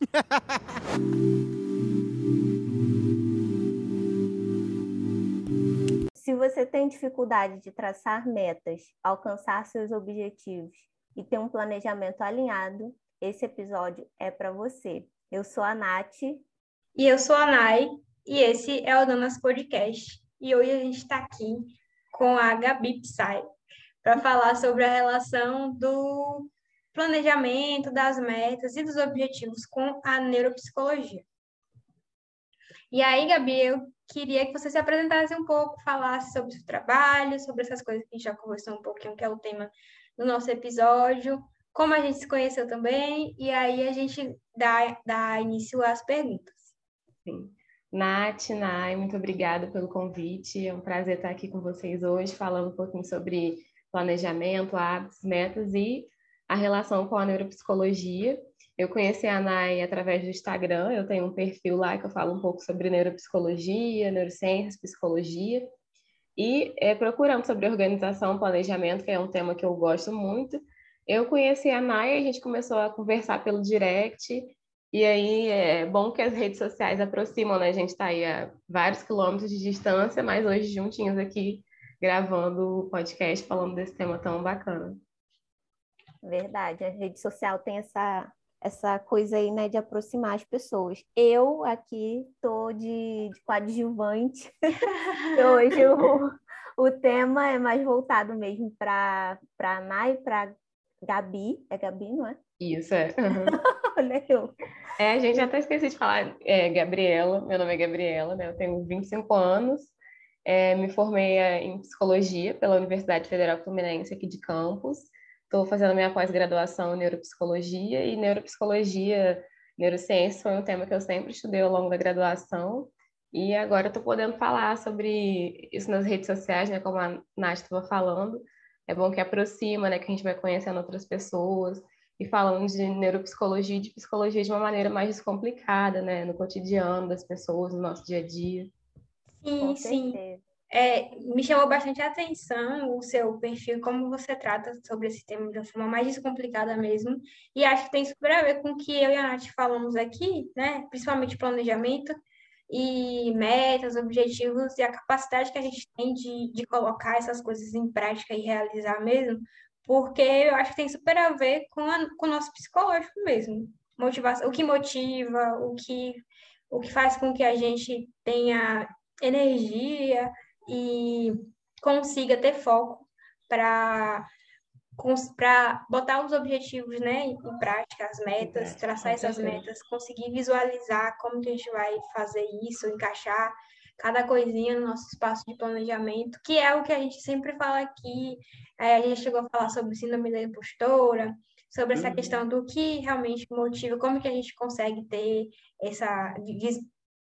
Se você tem dificuldade de traçar metas, alcançar seus objetivos e ter um planejamento alinhado, esse episódio é para você. Eu sou a Nath. E eu sou a Nai. E esse é o Donas Podcast. E hoje a gente está aqui com a Gabi Psy para falar sobre a relação do planejamento, das metas e dos objetivos com a neuropsicologia. E aí, Gabi, eu queria que você se apresentasse um pouco, falasse sobre o seu trabalho, sobre essas coisas que a gente já conversou um pouquinho, que é o tema do nosso episódio, como a gente se conheceu também, e aí a gente dá, dá início às perguntas. Sim. Nath, Nai, muito obrigada pelo convite. É um prazer estar aqui com vocês hoje, falando um pouquinho sobre planejamento, hábitos, metas e a relação com a neuropsicologia. Eu conheci a Nai através do Instagram, eu tenho um perfil lá que eu falo um pouco sobre neuropsicologia, neurociências, psicologia, e é, procurando sobre organização, planejamento, que é um tema que eu gosto muito. Eu conheci a Nai, a gente começou a conversar pelo direct, e aí é bom que as redes sociais aproximam, né? A gente está aí a vários quilômetros de distância, mas hoje juntinhos aqui gravando o podcast falando desse tema tão bacana. Verdade, a rede social tem essa, essa coisa aí, né, de aproximar as pessoas. Eu aqui tô de, de coadjuvante. Hoje o, o tema é mais voltado mesmo para a Nai, para Gabi. É Gabi, não é? Isso, é. Uhum. Olha eu. É, a gente até esqueci de falar, é, Gabriela, meu nome é Gabriela, né? Eu tenho 25 anos, é, me formei é, em psicologia pela Universidade Federal Fluminense aqui de Campos. Estou fazendo minha pós-graduação em neuropsicologia e neuropsicologia, neurociência foi um tema que eu sempre estudei ao longo da graduação. E agora estou podendo falar sobre isso nas redes sociais, né? Como a Nath estava falando. É bom que aproxima, né? Que a gente vai conhecendo outras pessoas e falando de neuropsicologia e de psicologia de uma maneira mais descomplicada, né, no cotidiano das pessoas, no nosso dia a dia. Sim, sim. É, me chamou bastante a atenção o seu perfil, como você trata sobre esse tema de uma forma mais descomplicada mesmo. E acho que tem super a ver com o que eu e a Nath falamos aqui, né? Principalmente planejamento e metas, objetivos e a capacidade que a gente tem de, de colocar essas coisas em prática e realizar mesmo, porque eu acho que tem super a ver com, a, com o nosso psicológico mesmo. Motivação, o que motiva, o que, o que faz com que a gente tenha energia e consiga ter foco para para botar os objetivos né, em prática, as metas, traçar essas metas, conseguir visualizar como que a gente vai fazer isso, encaixar cada coisinha no nosso espaço de planejamento, que é o que a gente sempre fala aqui. É, a gente chegou a falar sobre síndrome da impostora, sobre essa uhum. questão do que realmente motiva, como que a gente consegue ter essa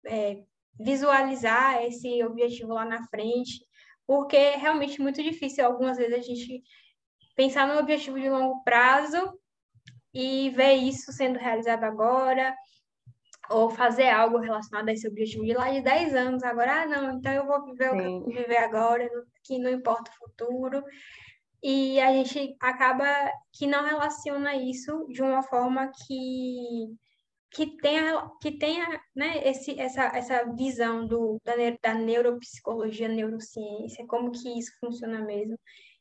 é, visualizar esse objetivo lá na frente, porque é realmente muito difícil algumas vezes a gente pensar no objetivo de longo prazo e ver isso sendo realizado agora, ou fazer algo relacionado a esse objetivo de lá de 10 anos, agora, ah, não, então eu vou viver Sim. o que eu viver agora, que não importa o futuro. E a gente acaba que não relaciona isso de uma forma que que tenha, que tenha né, esse, essa, essa visão do, da, da neuropsicologia, neurociência, como que isso funciona mesmo.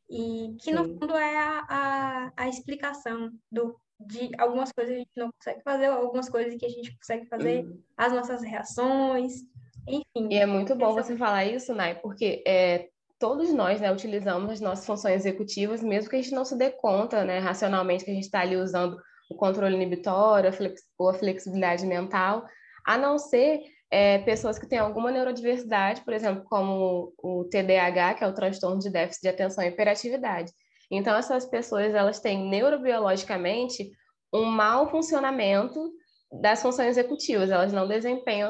E que, no Sim. fundo, é a, a, a explicação do de algumas coisas a gente não consegue fazer, algumas coisas que a gente consegue fazer, uhum. as nossas reações, enfim. E é muito bom você falar isso, Nai, porque é, todos nós né, utilizamos as nossas funções executivas, mesmo que a gente não se dê conta né, racionalmente que a gente está ali usando o controle inibitório ou a flexibilidade mental, a não ser é, pessoas que têm alguma neurodiversidade, por exemplo, como o TDAH, que é o transtorno de déficit de atenção e hiperatividade. Então, essas pessoas elas têm neurobiologicamente um mau funcionamento das funções executivas, elas não desempenham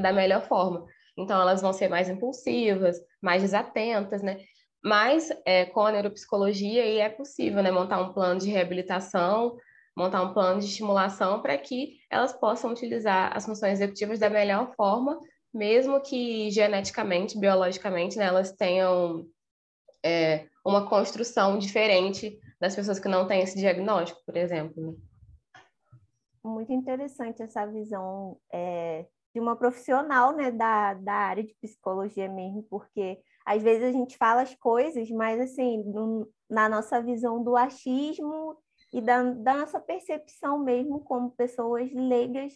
da melhor forma. Então, elas vão ser mais impulsivas, mais desatentas, né? Mas é, com a neuropsicologia aí é possível né, montar um plano de reabilitação, montar um plano de estimulação para que elas possam utilizar as funções executivas da melhor forma, mesmo que geneticamente, biologicamente, né, elas tenham é, uma construção diferente das pessoas que não têm esse diagnóstico, por exemplo. Né? muito interessante essa visão é, de uma profissional né, da, da área de psicologia mesmo, porque às vezes a gente fala as coisas, mas assim, no, na nossa visão do achismo e da, da nossa percepção mesmo como pessoas leigas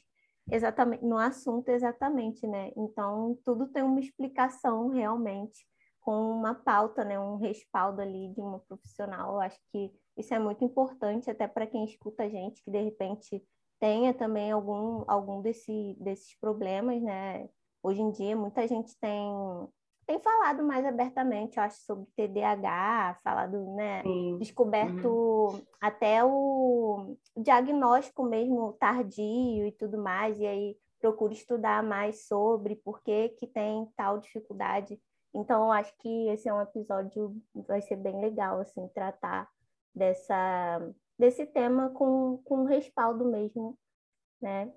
exatamente no assunto exatamente, né? Então tudo tem uma explicação realmente com uma pauta, né? Um respaldo ali de uma profissional. Eu acho que isso é muito importante até para quem escuta a gente que de repente tenha também algum algum desse, desses problemas, né? Hoje em dia muita gente tem tem falado mais abertamente, eu acho, sobre TDAH, falado, né, Sim. descoberto uhum. até o diagnóstico mesmo tardio e tudo mais, e aí procuro estudar mais sobre por que, que tem tal dificuldade. Então, eu acho que esse é um episódio, vai ser bem legal, assim, tratar dessa, desse tema com, com respaldo mesmo, né,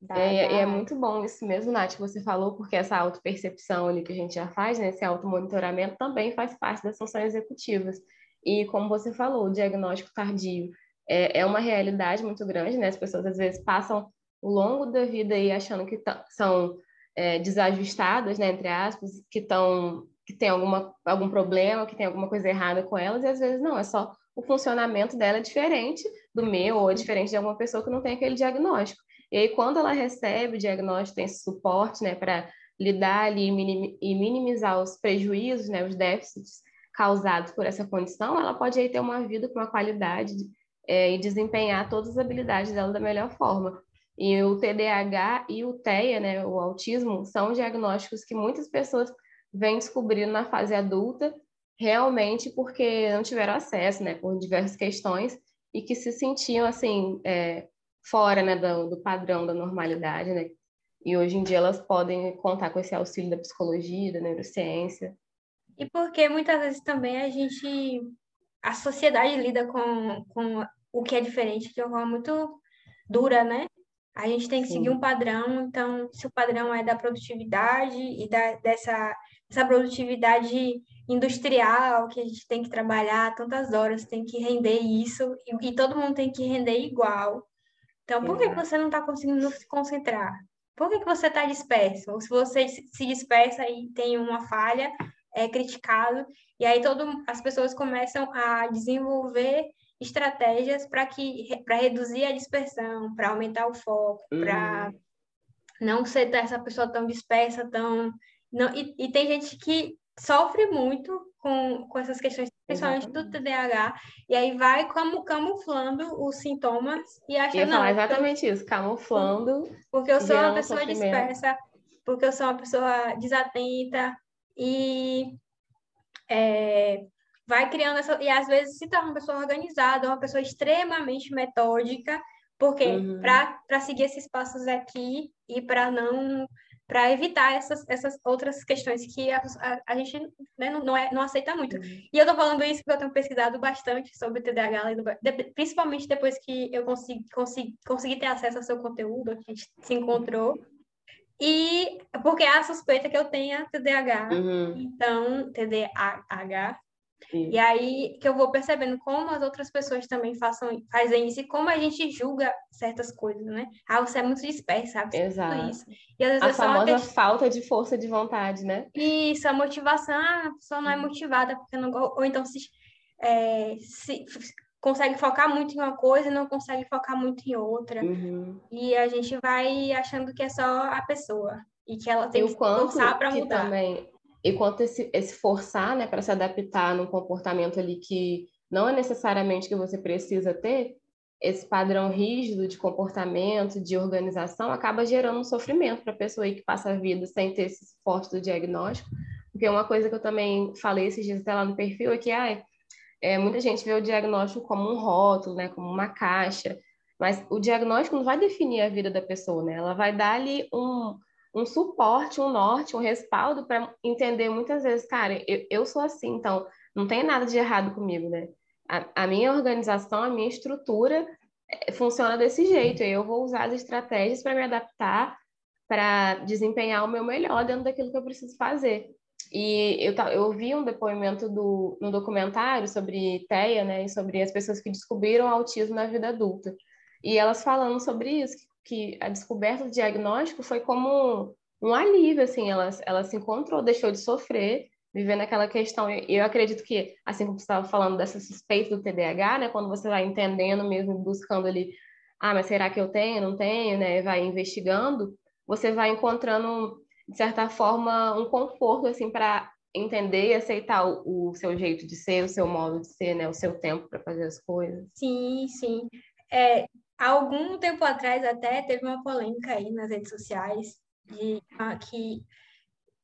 da, é, da... é, muito bom isso mesmo, Nath, que você falou, porque essa autopercepção ali que a gente já faz, né, esse automonitoramento também faz parte das funções executivas. E como você falou, o diagnóstico tardio é, é uma realidade muito grande, né? As pessoas às vezes passam o longo da vida aí achando que são é, desajustadas, né, entre aspas, que estão que tem alguma, algum problema, que tem alguma coisa errada com elas, e às vezes não, é só o funcionamento dela é diferente do meu ou é diferente de alguma pessoa que não tem aquele diagnóstico. E aí, quando ela recebe o diagnóstico, tem esse suporte, né, para lidar ali e minimizar os prejuízos, né, os déficits causados por essa condição, ela pode aí ter uma vida com uma qualidade é, e desempenhar todas as habilidades dela da melhor forma. E o TDAH e o TEA, né, o autismo, são diagnósticos que muitas pessoas vêm descobrindo na fase adulta, realmente porque não tiveram acesso, né, por diversas questões, e que se sentiam, assim, é, fora né, do, do padrão da normalidade, né? E hoje em dia elas podem contar com esse auxílio da psicologia, da neurociência. E porque muitas vezes também a gente, a sociedade lida com, com o que é diferente de uma forma muito dura, né? A gente tem que Sim. seguir um padrão, então, se o padrão é da produtividade e da, dessa, dessa produtividade industrial, que a gente tem que trabalhar tantas horas, tem que render isso, e, e todo mundo tem que render igual. Então, por que, que você não está conseguindo se concentrar? Por que, que você está disperso? Ou se você se dispersa e tem uma falha, é criticado, e aí todo, as pessoas começam a desenvolver estratégias para que para reduzir a dispersão, para aumentar o foco, uhum. para não ser essa pessoa tão dispersa, tão não e, e, tem gente que sofre muito com, com essas questões principalmente Exatamente. do TDAH, e aí vai como camuflando os sintomas e acha Ia não. Falar exatamente isso, camuflando. Porque eu sou uma pessoa dispersa, porque eu sou uma pessoa desatenta e é, vai criando essa. E às vezes se torna uma pessoa organizada, uma pessoa extremamente metódica, porque uhum. para seguir esses passos aqui e para não para evitar essas, essas outras questões que a, a, a gente né, não, não, é, não aceita muito. Uhum. E eu estou falando isso porque eu tenho pesquisado bastante sobre o TDAH, principalmente depois que eu consegui, consegui, consegui ter acesso ao seu conteúdo, que a gente se encontrou. E porque há a suspeita que eu tenha TDAH, uhum. então, TDAH, Sim. E aí que eu vou percebendo como as outras pessoas também façam, fazem isso e como a gente julga certas coisas, né? Ah, você é muito disperso, sabe? Exato. Isso. E às vezes a é famosa questão... falta de força de vontade, né? Isso, a motivação, ah, a pessoa não é motivada porque não ou então se, é, se consegue focar muito em uma coisa e não consegue focar muito em outra. Uhum. E a gente vai achando que é só a pessoa e que ela tem e que forçar para mudar. Também e quanto esse, esse forçar, né, para se adaptar num comportamento ali que não é necessariamente que você precisa ter, esse padrão rígido de comportamento, de organização, acaba gerando um sofrimento para a pessoa aí que passa a vida sem ter esse suporte do diagnóstico. Porque uma coisa que eu também falei esses dias até lá no perfil é que ai, é, muita gente vê o diagnóstico como um rótulo, né, como uma caixa, mas o diagnóstico não vai definir a vida da pessoa, né? Ela vai dar ali um, um suporte, um norte, um respaldo para entender muitas vezes, cara, eu, eu sou assim, então não tem nada de errado comigo, né? A, a minha organização, a minha estrutura é, funciona desse jeito, e eu vou usar as estratégias para me adaptar, para desempenhar o meu melhor dentro daquilo que eu preciso fazer. E eu, eu ouvi um depoimento do, no documentário sobre TEA, né, e sobre as pessoas que descobriram autismo na vida adulta. e elas falando sobre isso, que a descoberta do diagnóstico foi como um alívio, assim, ela, ela se encontrou, deixou de sofrer, vivendo aquela questão. E eu acredito que, assim como você estava falando dessa suspeita do TDAH, né, quando você vai entendendo mesmo, buscando ali, ah, mas será que eu tenho, não tenho, né, vai investigando, você vai encontrando, de certa forma, um conforto, assim, para entender e aceitar o, o, seu jeito de ser, o seu modo de ser, né? O seu tempo para fazer as coisas. Sim, sim. É, há algum tempo atrás até teve uma polêmica aí nas redes sociais de que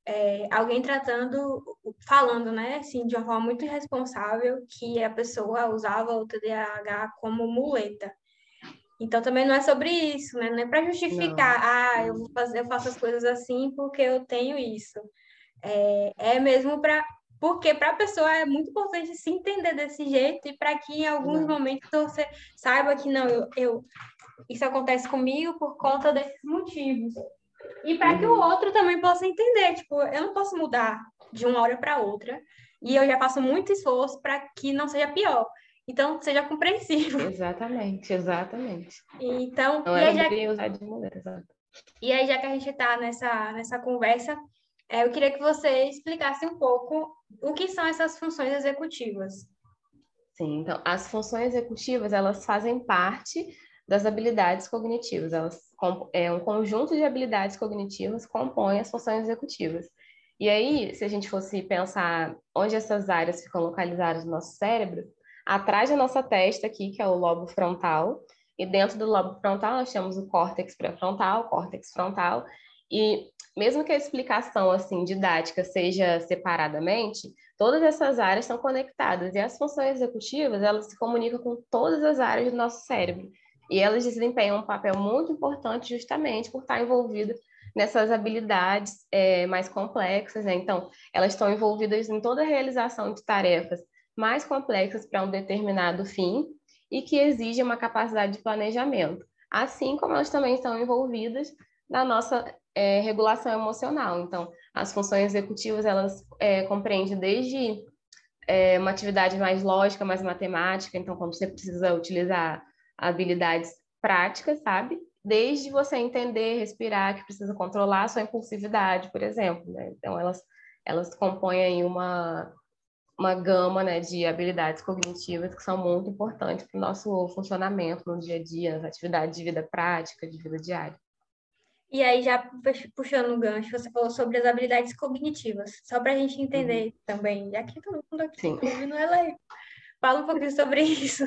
é, alguém tratando, falando, né, assim, de uma forma muito irresponsável, que a pessoa usava o TDAH como muleta. Então também não é sobre isso, né? Não é para justificar, não. ah, eu, vou fazer, eu faço as coisas assim porque eu tenho isso. É, é mesmo para. Porque para a pessoa é muito importante se entender desse jeito e para que em alguns momentos você saiba que não, eu, eu, isso acontece comigo por conta desses motivos. E para que o uhum. outro também possa entender, tipo, eu não posso mudar de uma hora para outra e eu já faço muito esforço para que não seja pior. Então, seja compreensível. Exatamente, exatamente. Então, não e é aí, já... usar de mulher, exato. E aí, já que a gente está nessa, nessa conversa, eu queria que você explicasse um pouco o que são essas funções executivas. Sim, então, as funções executivas, elas fazem parte das habilidades cognitivas. Elas é um conjunto de habilidades cognitivas compõe as funções executivas. E aí, se a gente fosse pensar onde essas áreas ficam localizadas no nosso cérebro, atrás da nossa testa aqui, que é o lobo frontal, e dentro do lobo frontal nós temos o córtex pré-frontal, córtex frontal, e mesmo que a explicação assim didática seja separadamente, todas essas áreas estão conectadas e as funções executivas elas se comunicam com todas as áreas do nosso cérebro e elas desempenham um papel muito importante justamente por estar envolvidas nessas habilidades é, mais complexas, né? Então, elas estão envolvidas em toda a realização de tarefas mais complexas para um determinado fim e que exigem uma capacidade de planejamento, assim como elas também estão envolvidas na nossa é, regulação emocional. Então, as funções executivas, elas é, compreendem desde é, uma atividade mais lógica, mais matemática, então, quando você precisa utilizar habilidades práticas, sabe? Desde você entender, respirar, que precisa controlar a sua impulsividade, por exemplo, né? Então, elas, elas compõem aí uma, uma gama né, de habilidades cognitivas que são muito importantes para o nosso funcionamento no dia a dia, nas atividades de vida prática, de vida diária. E aí, já puxando o gancho, você falou sobre as habilidades cognitivas, só para a gente entender uhum. também, já que todo mundo aqui não é lei. Fala um pouquinho sobre isso.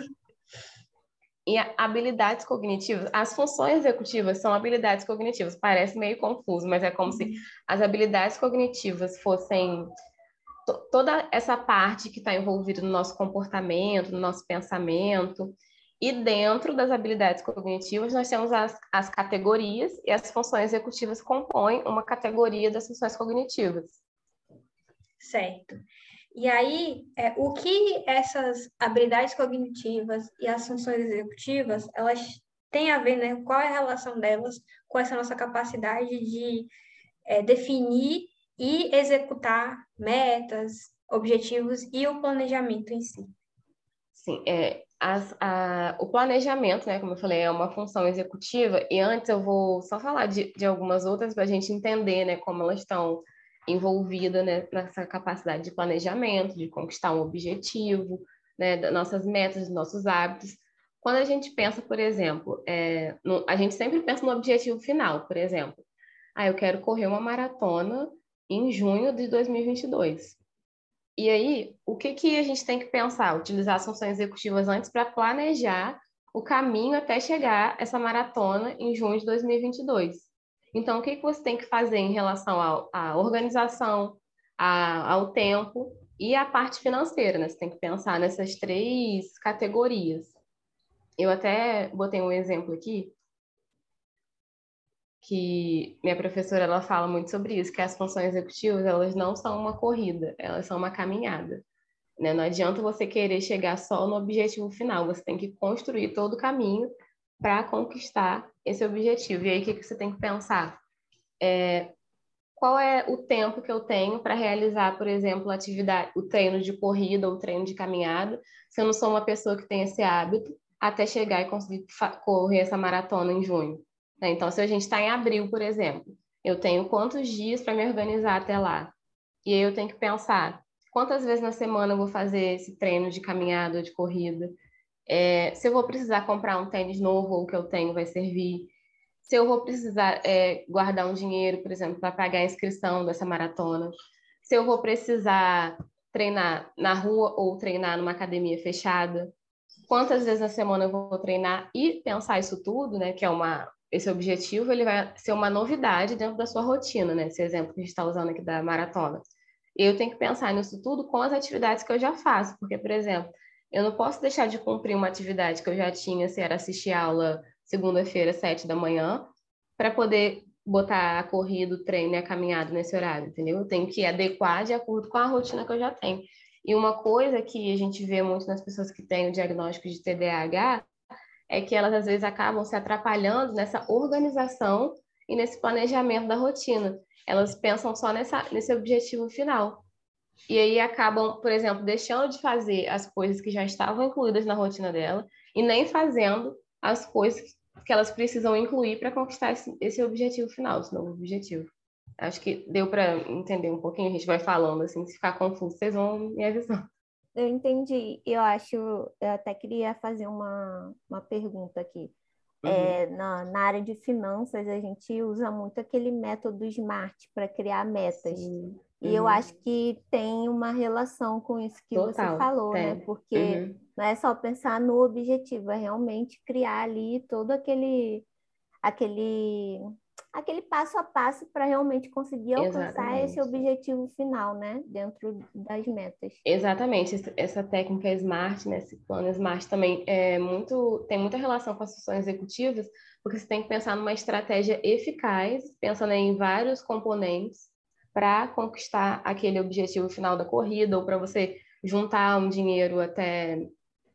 E habilidades cognitivas, as funções executivas são habilidades cognitivas. Parece meio confuso, mas é como uhum. se as habilidades cognitivas fossem toda essa parte que está envolvida no nosso comportamento, no nosso pensamento, e dentro das habilidades cognitivas, nós temos as, as categorias, e as funções executivas compõem uma categoria das funções cognitivas. Certo. E aí, é, o que essas habilidades cognitivas e as funções executivas, elas têm a ver, né? Qual é a relação delas com essa nossa capacidade de é, definir e executar metas, objetivos e o planejamento em si? Sim, é, as, a, o planejamento, né, como eu falei, é uma função executiva, e antes eu vou só falar de, de algumas outras para a gente entender né, como elas estão envolvidas né, nessa capacidade de planejamento, de conquistar um objetivo, né, das nossas metas, dos nossos hábitos. Quando a gente pensa, por exemplo, é, no, a gente sempre pensa no objetivo final, por exemplo. Ah, eu quero correr uma maratona em junho de 2022. E aí, o que, que a gente tem que pensar? Utilizar as funções executivas antes para planejar o caminho até chegar essa maratona em junho de 2022. Então, o que, que você tem que fazer em relação à organização, a, ao tempo e à parte financeira, né? Você tem que pensar nessas três categorias. Eu até botei um exemplo aqui que minha professora ela fala muito sobre isso, que as funções executivas elas não são uma corrida, elas são uma caminhada. Né? Não adianta você querer chegar só no objetivo final, você tem que construir todo o caminho para conquistar esse objetivo. E aí o que, que você tem que pensar? É, qual é o tempo que eu tenho para realizar, por exemplo, atividade, o treino de corrida ou o treino de caminhada, se eu não sou uma pessoa que tem esse hábito, até chegar e conseguir correr essa maratona em junho. Né? Então, se a gente está em abril, por exemplo, eu tenho quantos dias para me organizar até lá? E aí eu tenho que pensar quantas vezes na semana eu vou fazer esse treino de caminhada ou de corrida, é, se eu vou precisar comprar um tênis novo ou o que eu tenho vai servir, se eu vou precisar é, guardar um dinheiro, por exemplo, para pagar a inscrição dessa maratona, se eu vou precisar treinar na rua ou treinar numa academia fechada, quantas vezes na semana eu vou treinar? E pensar isso tudo, né, que é uma esse objetivo, ele vai ser uma novidade dentro da sua rotina, né, esse exemplo que a gente está usando aqui da maratona. Eu tenho que pensar nisso tudo com as atividades que eu já faço, porque, por exemplo, eu não posso deixar de cumprir uma atividade que eu já tinha, se era assistir aula segunda-feira, sete da manhã, para poder botar a corrida, o treino e a caminhada nesse horário, entendeu? Eu tenho que adequar de acordo com a rotina que eu já tenho. E uma coisa que a gente vê muito nas pessoas que têm o diagnóstico de TDAH é que elas às vezes acabam se atrapalhando nessa organização e nesse planejamento da rotina. Elas pensam só nessa, nesse objetivo final. E aí acabam, por exemplo, deixando de fazer as coisas que já estavam incluídas na rotina dela e nem fazendo as coisas que elas precisam incluir para conquistar esse, esse, objetivo final, esse novo objetivo. Acho que deu para entender um pouquinho, a gente vai falando assim, se ficar confuso, vocês vão me avisando. Eu entendi. Eu acho, eu até queria fazer uma, uma pergunta aqui. Uhum. É, na, na área de finanças, a gente usa muito aquele método SMART para criar metas. Sim. E uhum. eu acho que tem uma relação com isso que Total, você falou, né? Porque uhum. não é só pensar no objetivo, é realmente criar ali todo aquele aquele aquele passo a passo para realmente conseguir alcançar Exatamente. esse objetivo final, né, dentro das metas. Exatamente, essa técnica Smart, né, esse plano Smart também é muito tem muita relação com as funções executivas, porque você tem que pensar numa estratégia eficaz, pensando em vários componentes para conquistar aquele objetivo final da corrida ou para você juntar um dinheiro até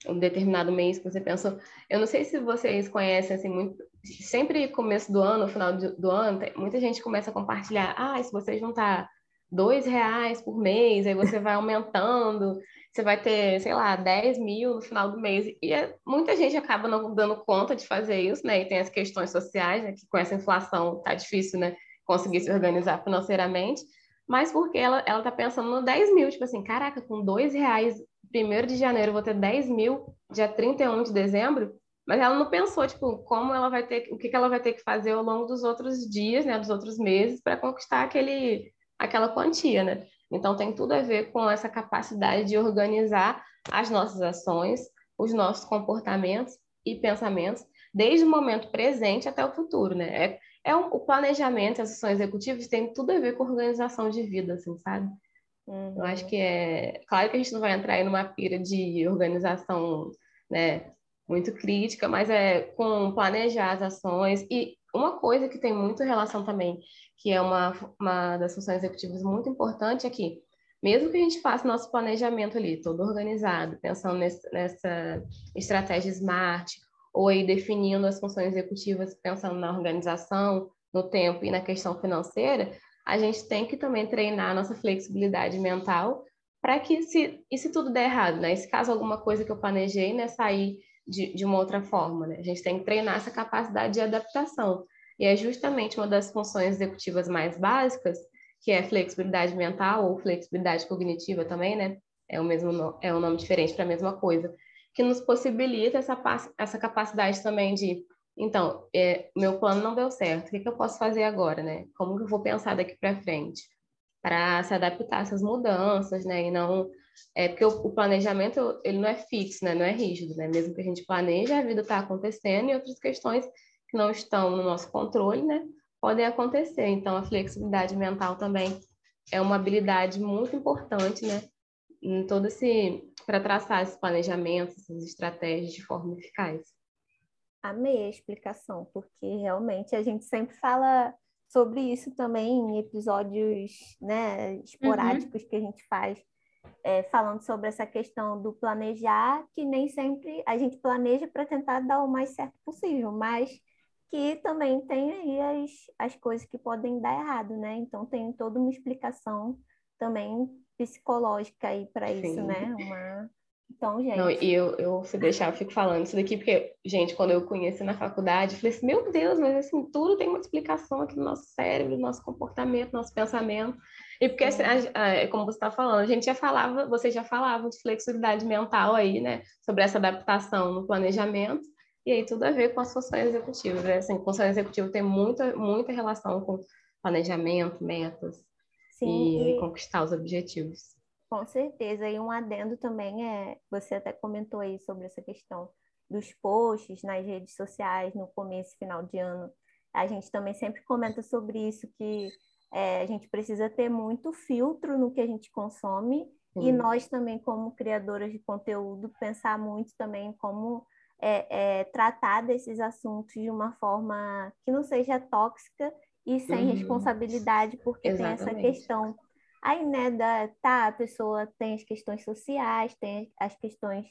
um determinado mês que você pensou. Eu não sei se vocês conhecem assim muito. Sempre começo do ano, final do ano, muita gente começa a compartilhar. Ah, se você juntar dois reais por mês, aí você vai aumentando, você vai ter, sei lá, 10 mil no final do mês. E é, muita gente acaba não dando conta de fazer isso, né? E tem as questões sociais, né? Que com essa inflação tá difícil, né? conseguir se organizar financeiramente, mas porque ela, ela tá pensando no 10 mil, tipo assim, caraca, com dois reais, primeiro de janeiro, vou ter 10 mil, dia 31 de dezembro, mas ela não pensou, tipo, como ela vai ter, o que, ela vai ter que fazer ao longo dos outros dias, né, dos outros meses, para conquistar aquele, aquela quantia, né? Então, tem tudo a ver com essa capacidade de organizar as nossas ações, os nossos comportamentos e pensamentos, desde o momento presente até o futuro, né? É, é um, o planejamento, as ações executivas tem tudo a ver com organização de vida, assim, sabe? Uhum. Eu acho que é. Claro que a gente não vai entrar aí numa pira de organização, né, muito crítica, mas é com planejar as ações. E uma coisa que tem muito relação também, que é uma, uma das funções executivas muito importante é mesmo que a gente faça nosso planejamento ali, todo organizado, pensando nessa, nessa estratégia SMART, ou aí definindo as funções executivas, pensando na organização, no tempo e na questão financeira, a gente tem que também treinar a nossa flexibilidade mental para que, se, e se tudo der errado, né? Se caso alguma coisa que eu planejei, né, sair de, de uma outra forma, né? A gente tem que treinar essa capacidade de adaptação. E é justamente uma das funções executivas mais básicas, que é flexibilidade mental ou flexibilidade cognitiva também, né? É o mesmo é um nome diferente para a mesma coisa, que nos possibilita essa, essa capacidade também de, então, é, meu plano não deu certo, o que, que eu posso fazer agora, né? Como que eu vou pensar daqui para frente? Para se adaptar a essas mudanças, né? E não... É porque o, o, planejamento, ele não é fixo, né? Não é rígido, né? Mesmo que a gente planeje, a vida está acontecendo e outras questões que não estão no nosso controle, né? Podem acontecer. Então, a flexibilidade mental também é uma habilidade muito importante, né? Em todo esse para traçar esses planejamentos, essas estratégias de forma eficaz. Amei a explicação, porque realmente a gente sempre fala sobre isso também em episódios né, esporádicos uhum. que a gente faz, é, falando sobre essa questão do planejar, que nem sempre a gente planeja para tentar dar o mais certo possível, mas que também tem aí as, as coisas que podem dar errado, né? Então tem toda uma explicação também psicológica aí para isso, né? Uma, Então, gente. Não, e eu, eu, se deixar, eu fico falando isso daqui, porque, gente, quando eu conheci na faculdade, eu falei assim, meu Deus, mas assim, tudo tem uma explicação aqui no nosso cérebro, no nosso comportamento, no nosso pensamento. E porque, assim, a, a, como você está falando, a gente já falava, vocês já falavam de flexibilidade mental aí, né? Sobre essa adaptação no planejamento, e aí tudo a ver com as funções executivas, né? Assim, função executiva tem muita, muita relação com planejamento, metas Sim, e, e conquistar os objetivos. Com certeza. E um adendo também é, você até comentou aí sobre essa questão dos posts nas redes sociais no começo e final de ano. A gente também sempre comenta sobre isso, que é, a gente precisa ter muito filtro no que a gente consome e nós também, como criadoras de conteúdo, pensar muito também como é, é, tratar desses assuntos de uma forma que não seja tóxica e sem uhum. responsabilidade, porque Exatamente. tem essa questão Aí, né, da, tá, a pessoa tem as questões sociais, tem as questões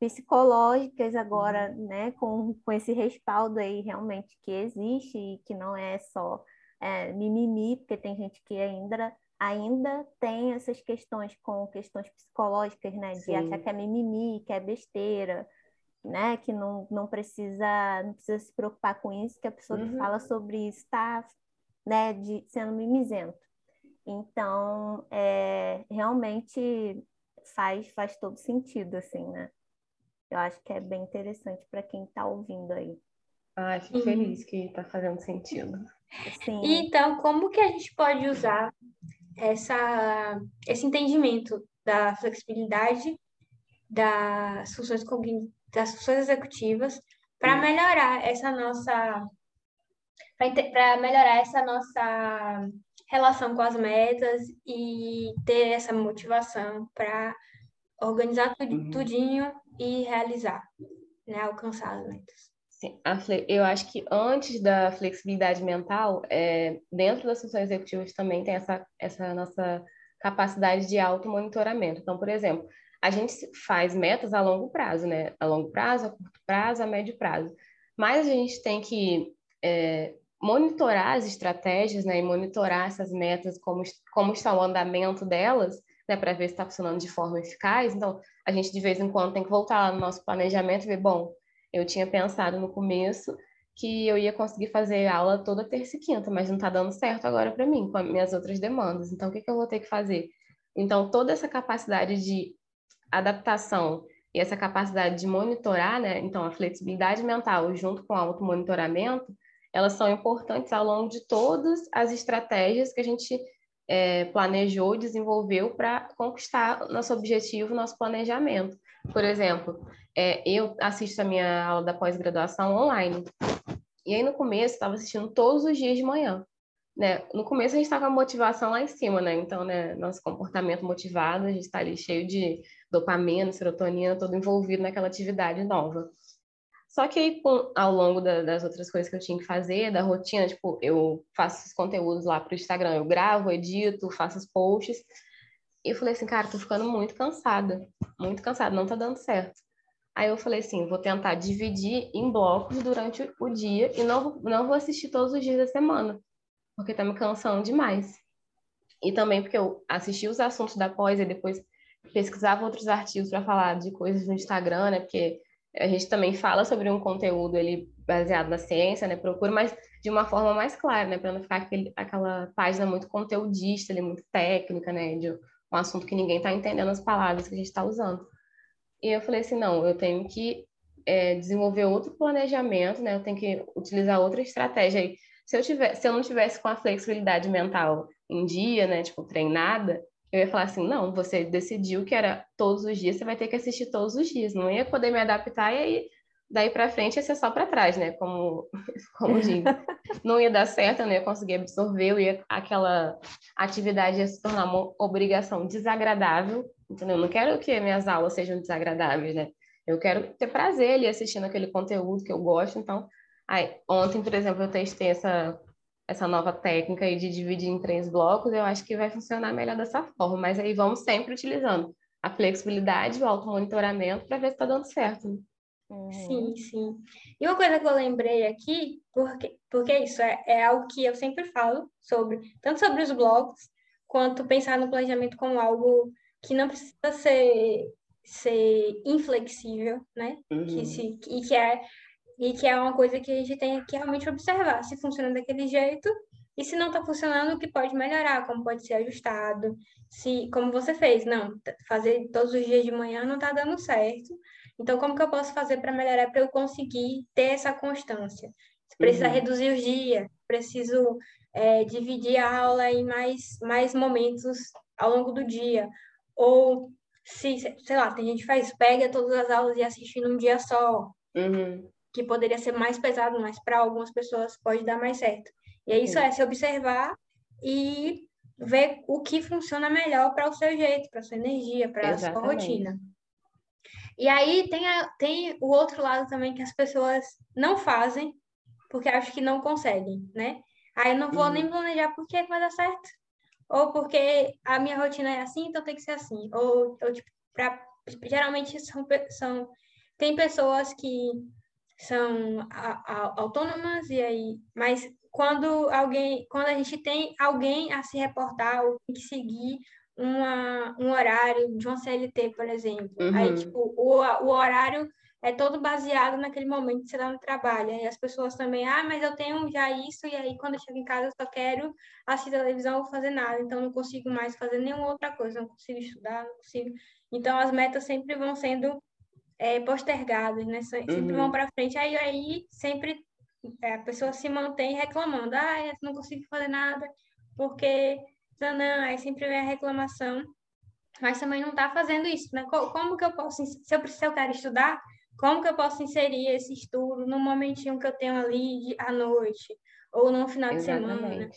psicológicas agora, uhum. né, com, com esse respaldo aí realmente que existe e que não é só é, mimimi, porque tem gente que ainda ainda tem essas questões com questões psicológicas, né, de Sim. achar que é mimimi, que é besteira, né, que não, não precisa não precisa se preocupar com isso, que a pessoa uhum. que fala sobre isso está, né, de, sendo mimizento. Então, é, realmente faz, faz todo sentido, assim, né? Eu acho que é bem interessante para quem está ouvindo aí. Ah, fico feliz que está fazendo sentido. Sim. Então, como que a gente pode usar essa, esse entendimento da flexibilidade das funções, das funções executivas para melhorar essa nossa para melhorar essa nossa relação com as metas e ter essa motivação para organizar tudo, uhum. tudinho e realizar, né, alcançar as metas. Sim, eu acho que antes da flexibilidade mental, é, dentro das funções executivas também tem essa, essa nossa capacidade de auto-monitoramento. Então, por exemplo, a gente faz metas a longo prazo, né? A longo prazo, a curto prazo, a médio prazo. Mas a gente tem que é, monitorar as estratégias, né, e monitorar essas metas, como, como está o andamento delas, né, para ver se está funcionando de forma eficaz. Então, a gente de vez em quando tem que voltar lá no nosso planejamento e ver, bom, eu tinha pensado no começo que eu ia conseguir fazer aula toda terça e quinta, mas não está dando certo agora para mim, com as minhas outras demandas. Então, o que, que eu vou ter que fazer? Então, toda essa capacidade de adaptação e essa capacidade de monitorar, né? Então, a flexibilidade mental junto com o automonitoramento, elas são importantes ao longo de todas as estratégias que a gente é, planejou e desenvolveu para conquistar nosso objetivo, nosso planejamento. Por exemplo, é, eu assisto a minha aula da pós-graduação online. E aí, no começo, estava assistindo todos os dias de manhã. Né? No começo, a gente estava com a motivação lá em cima, né? Então, né, nosso comportamento motivado, a gente está ali cheio de dopamina, serotonina, todo envolvido naquela atividade nova. Só que aí, com, ao longo da, das outras coisas que eu tinha que fazer, da rotina, tipo, eu faço os conteúdos lá para o Instagram, eu gravo, edito, faço os posts. E eu falei assim, cara, tô ficando muito cansada, muito cansada, não tá dando certo. Aí eu falei assim, vou tentar dividir em blocos durante o dia e não, não vou assistir todos os dias da semana, porque tá me cansando demais. E também porque eu assisti os assuntos da pós e depois pesquisava outros artigos para falar de coisas no Instagram, né? Porque a gente também fala sobre um conteúdo ele baseado na ciência, né? Procura, mas de uma forma mais clara, né? Para não ficar aquele, aquela página muito conteudista, ali, muito técnica, né? De um assunto que ninguém está entendendo as palavras que a gente está usando. E eu falei assim, não, eu tenho que é, desenvolver outro planejamento, né? Eu tenho que utilizar outra estratégia. Se eu tivesse, se eu não tivesse com a flexibilidade mental em dia, né? Tipo treinada, eu ia falar assim, não, você decidiu que era todos os dias, você vai ter que assistir todos os dias. Não ia poder me adaptar e aí daí para frente ia ser só para trás, né? Como, como digo. não ia dar certo, eu não ia conseguir absorver, eu ia, aquela atividade ia se tornar uma obrigação desagradável, entendeu? Eu não quero que minhas aulas sejam desagradáveis, né? Eu quero ter prazer ali assistindo aquele conteúdo que eu gosto, então... Aí, ontem, por exemplo, eu testei essa essa nova técnica aí de dividir em três blocos, eu acho que vai funcionar melhor dessa forma. Mas aí vamos sempre utilizando a flexibilidade, o automonitoramento para ver se está dando certo. Né? Uhum. Sim, sim. E uma coisa que eu lembrei aqui, porque, porque isso é, é algo que eu sempre falo sobre, tanto sobre os blocos, quanto pensar no planejamento como algo que não precisa ser ser inflexível, né? Uhum. Que se, e, que é, e que é uma coisa que a gente tem que realmente observar se funciona daquele jeito e se não está funcionando, o que pode melhorar, como pode ser ajustado, se, como você fez, não, fazer todos os dias de manhã não está dando certo. Então, como que eu posso fazer para melhorar, para eu conseguir ter essa constância? Precisa uhum. reduzir os dias, preciso é, dividir a aula em mais, mais momentos ao longo do dia. Ou se, sei lá, tem gente que faz, pega todas as aulas e assiste num dia só. Uhum. Que poderia ser mais pesado, mas para algumas pessoas pode dar mais certo. E é isso, é se observar e ver o que funciona melhor para o seu jeito, para sua energia, para a sua rotina. E aí tem, a, tem o outro lado também que as pessoas não fazem, porque acham que não conseguem, né? Aí eu não vou uhum. nem planejar porque vai dar certo. Ou porque a minha rotina é assim, então tem que ser assim. Ou, ou tipo, pra, geralmente são, são. Tem pessoas que são a, a, autônomas e aí. Mas quando alguém. Quando a gente tem alguém a se reportar ou tem que seguir uma, um horário de uma CLT, por exemplo. Uhum. Aí, tipo, o, o horário é todo baseado naquele momento que você está no trabalho. E as pessoas também, ah, mas eu tenho já isso, e aí quando eu chego em casa eu só quero assistir televisão ou fazer nada, então não consigo mais fazer nenhuma outra coisa, não consigo estudar, não consigo. Então as metas sempre vão sendo é, postergadas, né? Sempre uhum. vão para frente. Aí, aí sempre é, a pessoa se mantém reclamando, ah, eu não consigo fazer nada, porque não, não, aí sempre vem a reclamação mas também não está fazendo isso, né? Como que eu posso, se eu, se eu quero estudar, como que eu posso inserir esse estudo no momentinho que eu tenho ali à noite ou no final de Exatamente. semana?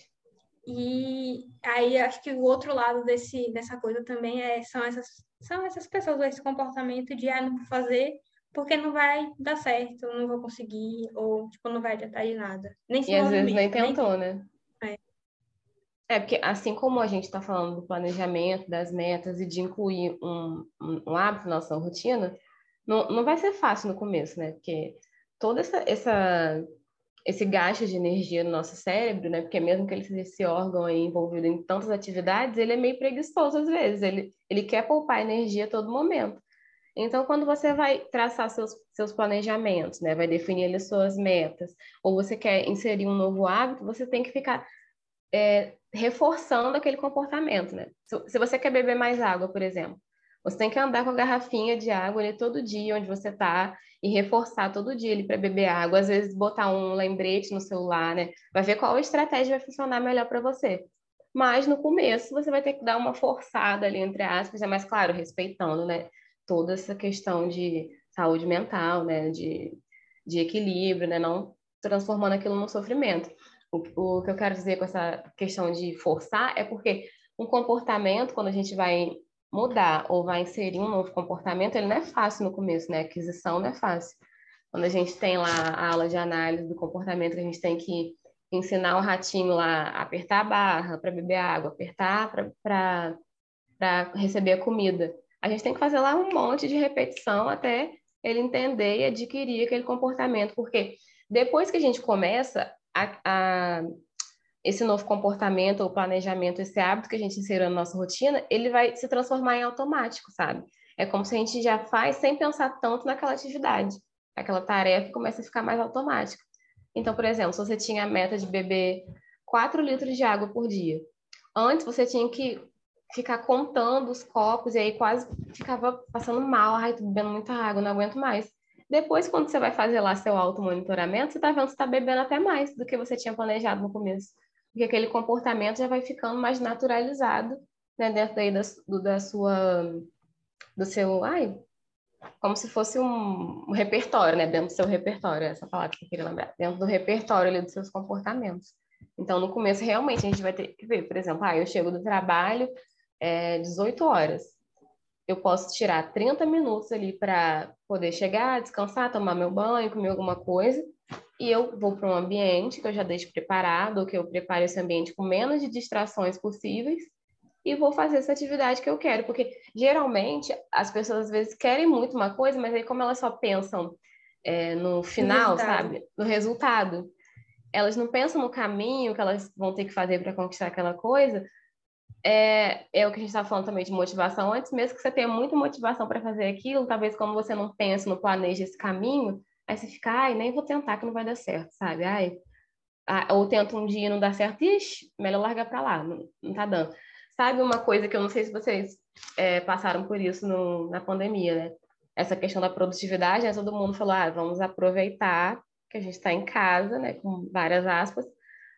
E aí acho que o outro lado desse, dessa coisa também é, são, essas, são essas pessoas, esse comportamento de ah, não vou fazer porque não vai dar certo, não vou conseguir, ou tipo, não vai adiantar de nada. Nem se e às vezes nem tentou, nem... né? É. é, porque assim como a gente está falando do planejamento, das metas e de incluir um, um, um hábito na nossa rotina, não, não vai ser fácil no começo, né? Porque todo essa, essa, esse gasto de energia no nosso cérebro, né? Porque mesmo que ele seja esse órgão aí envolvido em tantas atividades, ele é meio preguiçoso às vezes. Ele, ele quer poupar energia a todo momento. Então, quando você vai traçar seus, seus planejamentos, né? Vai definir ali suas metas, ou você quer inserir um novo hábito, você tem que ficar é, reforçando aquele comportamento, né? Se, se você quer beber mais água, por exemplo, você tem que andar com a garrafinha de água ali todo dia onde você está e reforçar todo dia ali para beber água. Às vezes botar um lembrete no celular, né? Vai ver qual estratégia vai funcionar melhor para você. Mas no começo você vai ter que dar uma forçada ali entre aspas, é mais claro, respeitando, né? Toda essa questão de saúde mental, né? De, de equilíbrio, né? Não transformando aquilo num sofrimento. O, o que eu quero dizer com essa questão de forçar é porque um comportamento, quando a gente vai mudar ou vai inserir um novo comportamento, ele não é fácil no começo, né? A aquisição não é fácil. Quando a gente tem lá a aula de análise do comportamento, a gente tem que ensinar o ratinho lá a apertar a barra para beber água, apertar para receber a comida. A gente tem que fazer lá um monte de repetição até ele entender e adquirir aquele comportamento, porque depois que a gente começa a, a esse novo comportamento ou planejamento, esse hábito que a gente inseriu na nossa rotina, ele vai se transformar em automático, sabe? É como se a gente já faz sem pensar tanto naquela atividade. Aquela tarefa começa a ficar mais automática. Então, por exemplo, se você tinha a meta de beber 4 litros de água por dia, antes você tinha que ficar contando os copos e aí quase ficava passando mal, ai, tô bebendo muita água, não aguento mais. Depois, quando você vai fazer lá seu auto-monitoramento, você tá vendo que você tá bebendo até mais do que você tinha planejado no começo porque aquele comportamento já vai ficando mais naturalizado né, dentro daí da, do, da sua, do seu, ai, como se fosse um, um, repertório, né, dentro do seu repertório, essa palavra que eu queria lembrar, dentro do repertório ali dos seus comportamentos. Então, no começo, realmente, a gente vai ter que ver, por exemplo, ah, eu chego do trabalho é, 18 horas, eu posso tirar 30 minutos ali para poder chegar, descansar, tomar meu banho, comer alguma coisa, e eu vou para um ambiente que eu já deixo preparado, ou que eu prepare esse ambiente com menos de distrações possíveis, e vou fazer essa atividade que eu quero, porque geralmente as pessoas às vezes querem muito uma coisa, mas aí como elas só pensam é, no final, no sabe, no resultado, elas não pensam no caminho que elas vão ter que fazer para conquistar aquela coisa, é, é o que a gente estava falando também de motivação. Antes, mesmo que você tenha muita motivação para fazer aquilo, talvez quando você não pensa, não planeja esse caminho, aí você fica, ai, nem vou tentar que não vai dar certo, sabe? Ai, ou tenta um dia e não dá certo, ixi, melhor largar para lá, não, não tá dando. Sabe uma coisa que eu não sei se vocês é, passaram por isso no, na pandemia, né? Essa questão da produtividade, né? todo mundo falou, ah, vamos aproveitar que a gente está em casa, né, com várias aspas,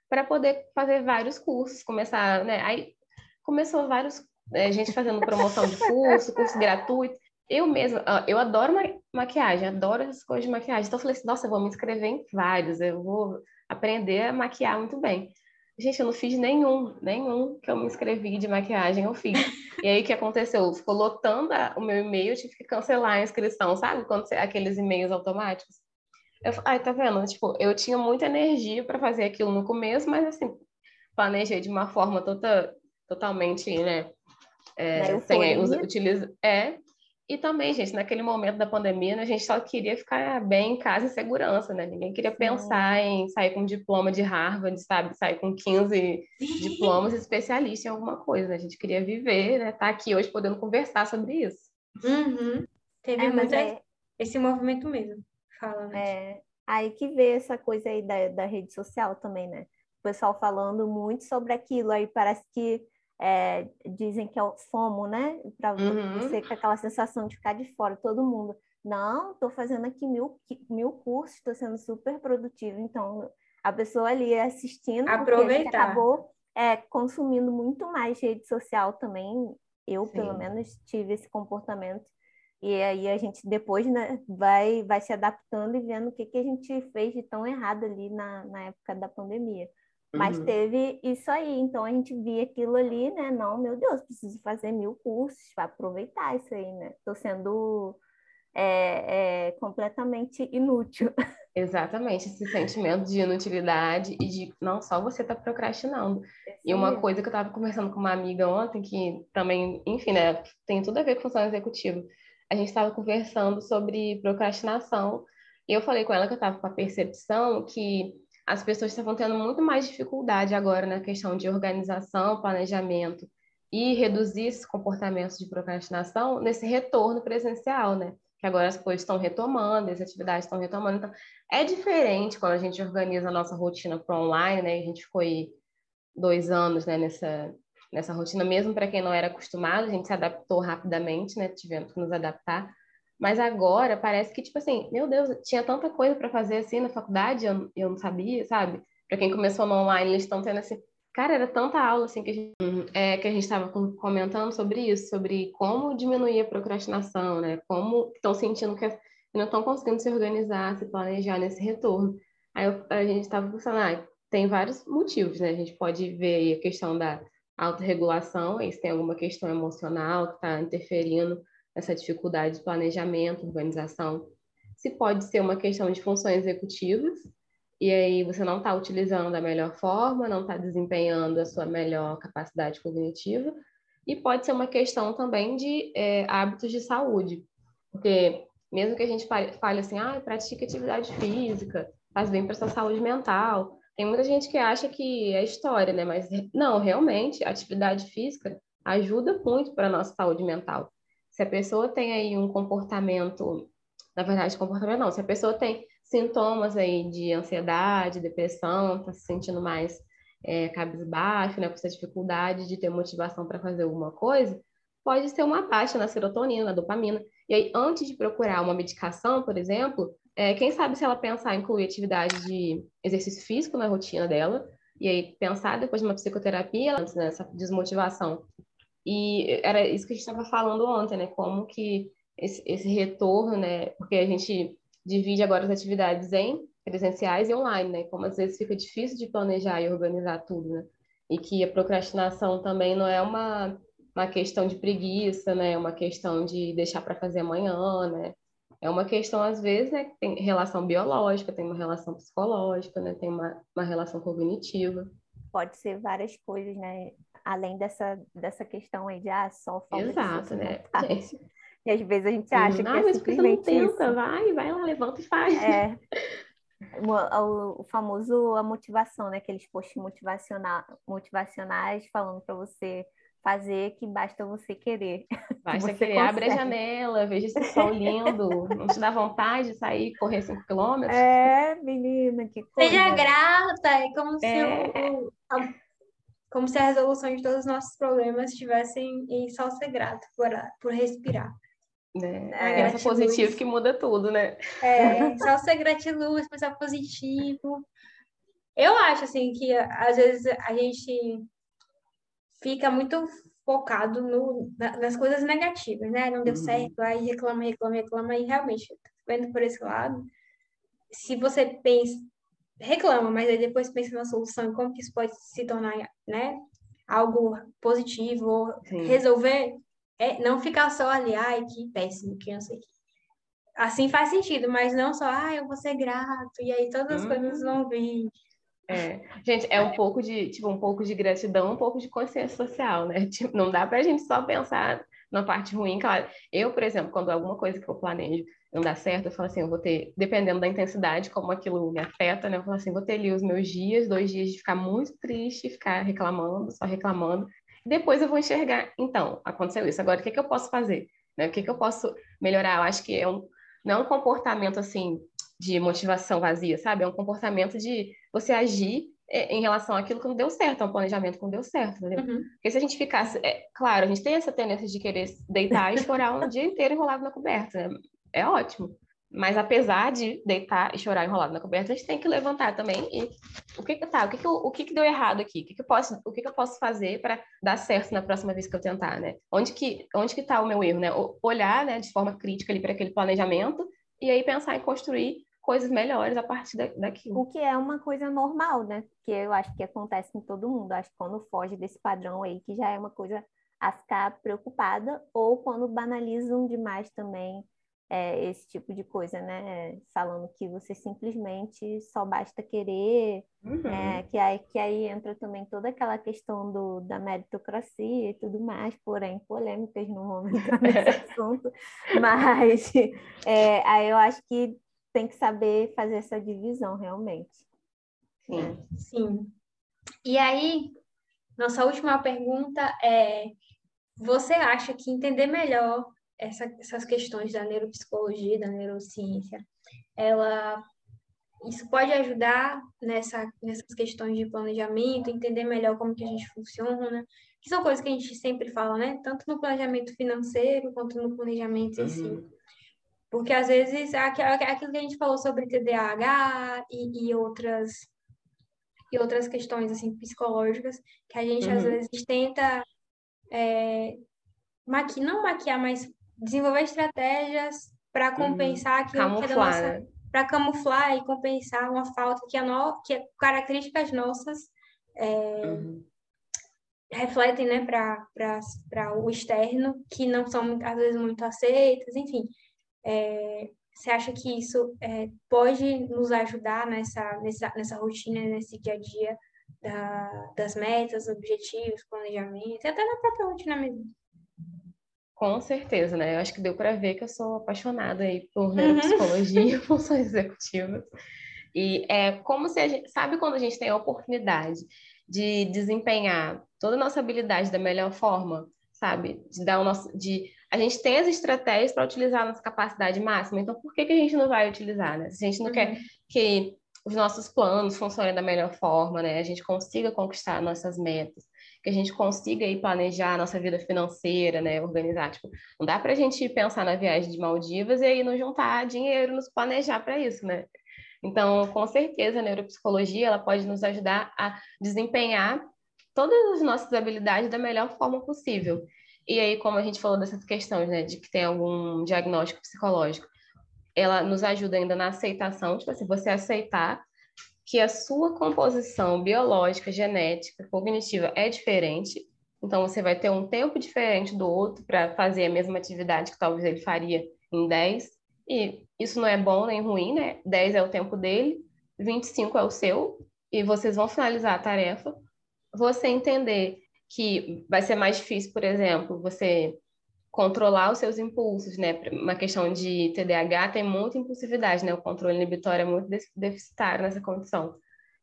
para poder fazer vários cursos, começar, né? Aí começou vários é, gente fazendo promoção de curso, curso gratuito. Eu mesma, eu adoro ma maquiagem, adoro essas coisas de maquiagem. Então eu falei assim, nossa, eu vou me inscrever em vários, eu vou aprender a maquiar muito bem. Gente, eu não fiz nenhum, nenhum que eu me inscrevi de maquiagem, eu fiz. E aí o que aconteceu? Ficou lotando o meu e-mail, eu tive que cancelar a inscrição, sabe? Quando você, aqueles e-mails automáticos. Eu, ai, tá vendo? Tipo, eu tinha muita energia para fazer aquilo no começo, mas assim, planejei de uma forma toda totalmente, né? É, sem utiliza, é. E também, gente, naquele momento da pandemia, né, a gente só queria ficar bem em casa em segurança, né? Ninguém queria Sim. pensar em sair com um diploma de Harvard, sabe? Sair com 15 diplomas especialista em alguma coisa. A gente queria viver, né? Tá aqui hoje podendo conversar sobre isso. Uhum. Teve é, muito é... esse movimento mesmo. Fala, né? É, aí que vê essa coisa aí da, da rede social também, né? O pessoal falando muito sobre aquilo, aí parece que é, dizem que é o FOMO, né? Para uhum. você com aquela sensação de ficar de fora, todo mundo. Não, estou fazendo aqui mil, mil cursos, estou sendo super produtivo. Então, a pessoa ali assistindo, aproveitar. acabou é, consumindo muito mais rede social também. Eu, Sim. pelo menos, tive esse comportamento. E aí a gente depois né, vai, vai se adaptando e vendo o que, que a gente fez de tão errado ali na, na época da pandemia. Mas uhum. teve isso aí, então a gente via aquilo ali, né? Não, meu Deus, preciso fazer mil cursos para aproveitar isso aí, né? Estou sendo é, é, completamente inútil. Exatamente, esse sentimento de inutilidade e de não só você tá procrastinando. e uma coisa que eu estava conversando com uma amiga ontem, que também, enfim, né, tem tudo a ver com função executiva. A gente estava conversando sobre procrastinação e eu falei com ela que eu estava com a percepção que as pessoas estavam tendo muito mais dificuldade agora na questão de organização, planejamento e reduzir esses comportamentos de procrastinação nesse retorno presencial, né? Que agora as coisas estão retomando, as atividades estão retomando. Então, é diferente quando a gente organiza a nossa rotina para online, né? A gente aí dois anos né, nessa, nessa rotina, mesmo para quem não era acostumado, a gente se adaptou rapidamente, né? Tivemos que nos adaptar. Mas agora parece que, tipo assim, meu Deus, tinha tanta coisa para fazer assim na faculdade, eu, eu não sabia, sabe? Para quem começou no online, eles estão tendo assim. Cara, era tanta aula assim que a gente é, a gente estava comentando sobre isso, sobre como diminuir a procrastinação, né? Como estão sentindo que não estão conseguindo se organizar, se planejar nesse retorno. Aí eu, a gente estava pensando, ah, tem vários motivos, né? A gente pode ver a questão da autorregulação, aí se tem alguma questão emocional que está interferindo essa dificuldade de planejamento, organização. Se pode ser uma questão de funções executivas, e aí você não está utilizando da melhor forma, não está desempenhando a sua melhor capacidade cognitiva, e pode ser uma questão também de é, hábitos de saúde, porque mesmo que a gente fale assim, ah, pratica atividade física, faz bem para sua saúde mental, tem muita gente que acha que é história, né? Mas não, realmente, atividade física ajuda muito para a nossa saúde mental. Se a pessoa tem aí um comportamento, na verdade, comportamento não, se a pessoa tem sintomas aí de ansiedade, depressão, está se sentindo mais é, cabisbaixo, né, com essa dificuldade de ter motivação para fazer alguma coisa, pode ser uma baixa na serotonina, na dopamina. E aí, antes de procurar uma medicação, por exemplo, é, quem sabe se ela pensar em incluir atividade de exercício físico na rotina dela, e aí pensar depois de uma psicoterapia, antes dessa desmotivação, e era isso que a gente estava falando ontem, né? Como que esse, esse retorno, né? Porque a gente divide agora as atividades em presenciais e online, né? Como às vezes fica difícil de planejar e organizar tudo, né? E que a procrastinação também não é uma, uma questão de preguiça, né? É uma questão de deixar para fazer amanhã, né? É uma questão, às vezes, né, que tem relação biológica, tem uma relação psicológica, né? Tem uma, uma relação cognitiva. Pode ser várias coisas, né? Além dessa, dessa questão aí de ah, só falta Exato, né? E às vezes a gente acha não, que é mas simplesmente você não tenta, isso. vai, vai lá, levanta e faz. É. O, o, famoso a motivação, né? Aqueles posts motivacional, motivacionais falando para você fazer que basta você querer. Basta você querer, consegue. abre a janela, veja esse sol lindo, não te dá vontade de sair correr 5 quilômetros? É, menina, que coisa. Seja grata, é como se é. o, como se a resolução de todos os nossos problemas estivesse em só ser grato por, por respirar. Né? É, Pensa positivo que muda tudo, né? É, só ser gratiluz, pensar positivo. Eu acho, assim, que às vezes a gente fica muito focado no, nas coisas negativas, né? Não deu uhum. certo, aí reclama, reclama, reclama, e realmente, vendo por esse lado, se você pensa, reclama, mas aí depois pensa na solução, como que isso pode se tornar, né? Algo positivo, Sim. resolver, é, não ficar só ali, ai, que péssimo, que não sei que. Assim faz sentido, mas não só, ai, eu vou ser grato, e aí todas as coisas vão vir. É. Gente, é um pouco de, tipo, um pouco de gratidão, um pouco de consciência social, né? Tipo, não dá pra gente só pensar na parte ruim, claro. Eu, por exemplo, quando alguma coisa que eu planejo não dá certo, eu falo assim, eu vou ter, dependendo da intensidade, como aquilo me afeta, né? Eu falo assim, vou ter ali os meus dias, dois dias de ficar muito triste, ficar reclamando, só reclamando. Depois eu vou enxergar, então, aconteceu isso, agora o que, que eu posso fazer? Né? O que, que eu posso melhorar? Eu acho que é um, não é um comportamento, assim, de motivação vazia, sabe? É um comportamento de você agir é, em relação àquilo que não deu certo, é um planejamento que não deu certo, entendeu? Uhum. Porque se a gente ficasse, é, claro, a gente tem essa tendência de querer deitar e chorar um dia inteiro enrolado na coberta, né? É ótimo. Mas apesar de deitar e chorar enrolado na coberta, a gente tem que levantar também e o que que tá, o que que, o que, que deu errado aqui? O que que eu posso, o que que eu posso fazer para dar certo na próxima vez que eu tentar, né? Onde que, onde que tá o meu erro, né? Olhar, né, de forma crítica ali para aquele planejamento e aí pensar em construir coisas melhores a partir da, daquilo. O que é uma coisa normal, né? Que eu acho que acontece com todo mundo. Acho que quando foge desse padrão aí, que já é uma coisa a ficar preocupada, ou quando banalizam demais também é, esse tipo de coisa, né? Falando que você simplesmente só basta querer, uhum. é, que, aí, que aí entra também toda aquela questão do, da meritocracia e tudo mais, porém polêmicas no momento nesse assunto, mas é, aí eu acho que tem que saber fazer essa divisão realmente. Sim. Né? Sim. E aí, nossa última pergunta é: você acha que entender melhor essa, essas questões da neuropsicologia, da neurociência, ela isso pode ajudar nessa, nessas questões de planejamento, entender melhor como que a gente funciona, que são coisas que a gente sempre fala, né? Tanto no planejamento financeiro quanto no planejamento uhum. em si. Uhum. Porque às vezes é aquilo que a gente falou sobre TDAH e, e outras e outras questões assim psicológicas que a gente uhum. às vezes tenta é, maqui, não maquiar, mas desenvolver estratégias para uhum. compensar uhum. aquilo que é nossa, né? para camuflar e compensar uma falta que é, no, que características nossas é, uhum. refletem né, para o externo, que não são às vezes muito aceitas, enfim. É, você acha que isso é, pode nos ajudar nessa, nessa, nessa rotina, nesse dia a dia da, das metas, objetivos, planejamento, e até na própria rotina mesmo? Com certeza, né? Eu acho que deu para ver que eu sou apaixonada aí por uhum. neuropsicologia e funções executivas. E é como se a gente, sabe quando a gente tem a oportunidade de desempenhar toda a nossa habilidade da melhor forma, sabe? De dar o nosso, de a gente tem as estratégias para utilizar a nossa capacidade máxima. Então, por que que a gente não vai utilizar, né? Se a gente não uhum. quer que os nossos planos funcionem da melhor forma, né? A gente consiga conquistar nossas metas que a gente consiga aí planejar a nossa vida financeira, né, organizar, tipo, não dá para a gente pensar na viagem de Maldivas e aí não juntar dinheiro, nos planejar para isso, né? Então, com certeza, a neuropsicologia ela pode nos ajudar a desempenhar todas as nossas habilidades da melhor forma possível. E aí, como a gente falou dessas questões, né, de que tem algum diagnóstico psicológico, ela nos ajuda ainda na aceitação, tipo assim, você aceitar que a sua composição biológica, genética, cognitiva é diferente. Então, você vai ter um tempo diferente do outro para fazer a mesma atividade que talvez ele faria em 10. E isso não é bom nem ruim, né? 10 é o tempo dele, 25 é o seu, e vocês vão finalizar a tarefa. Você entender que vai ser mais difícil, por exemplo, você controlar os seus impulsos, né? Uma questão de TDAH tem muita impulsividade, né? O controle inibitório é muito deficitário nessa condição.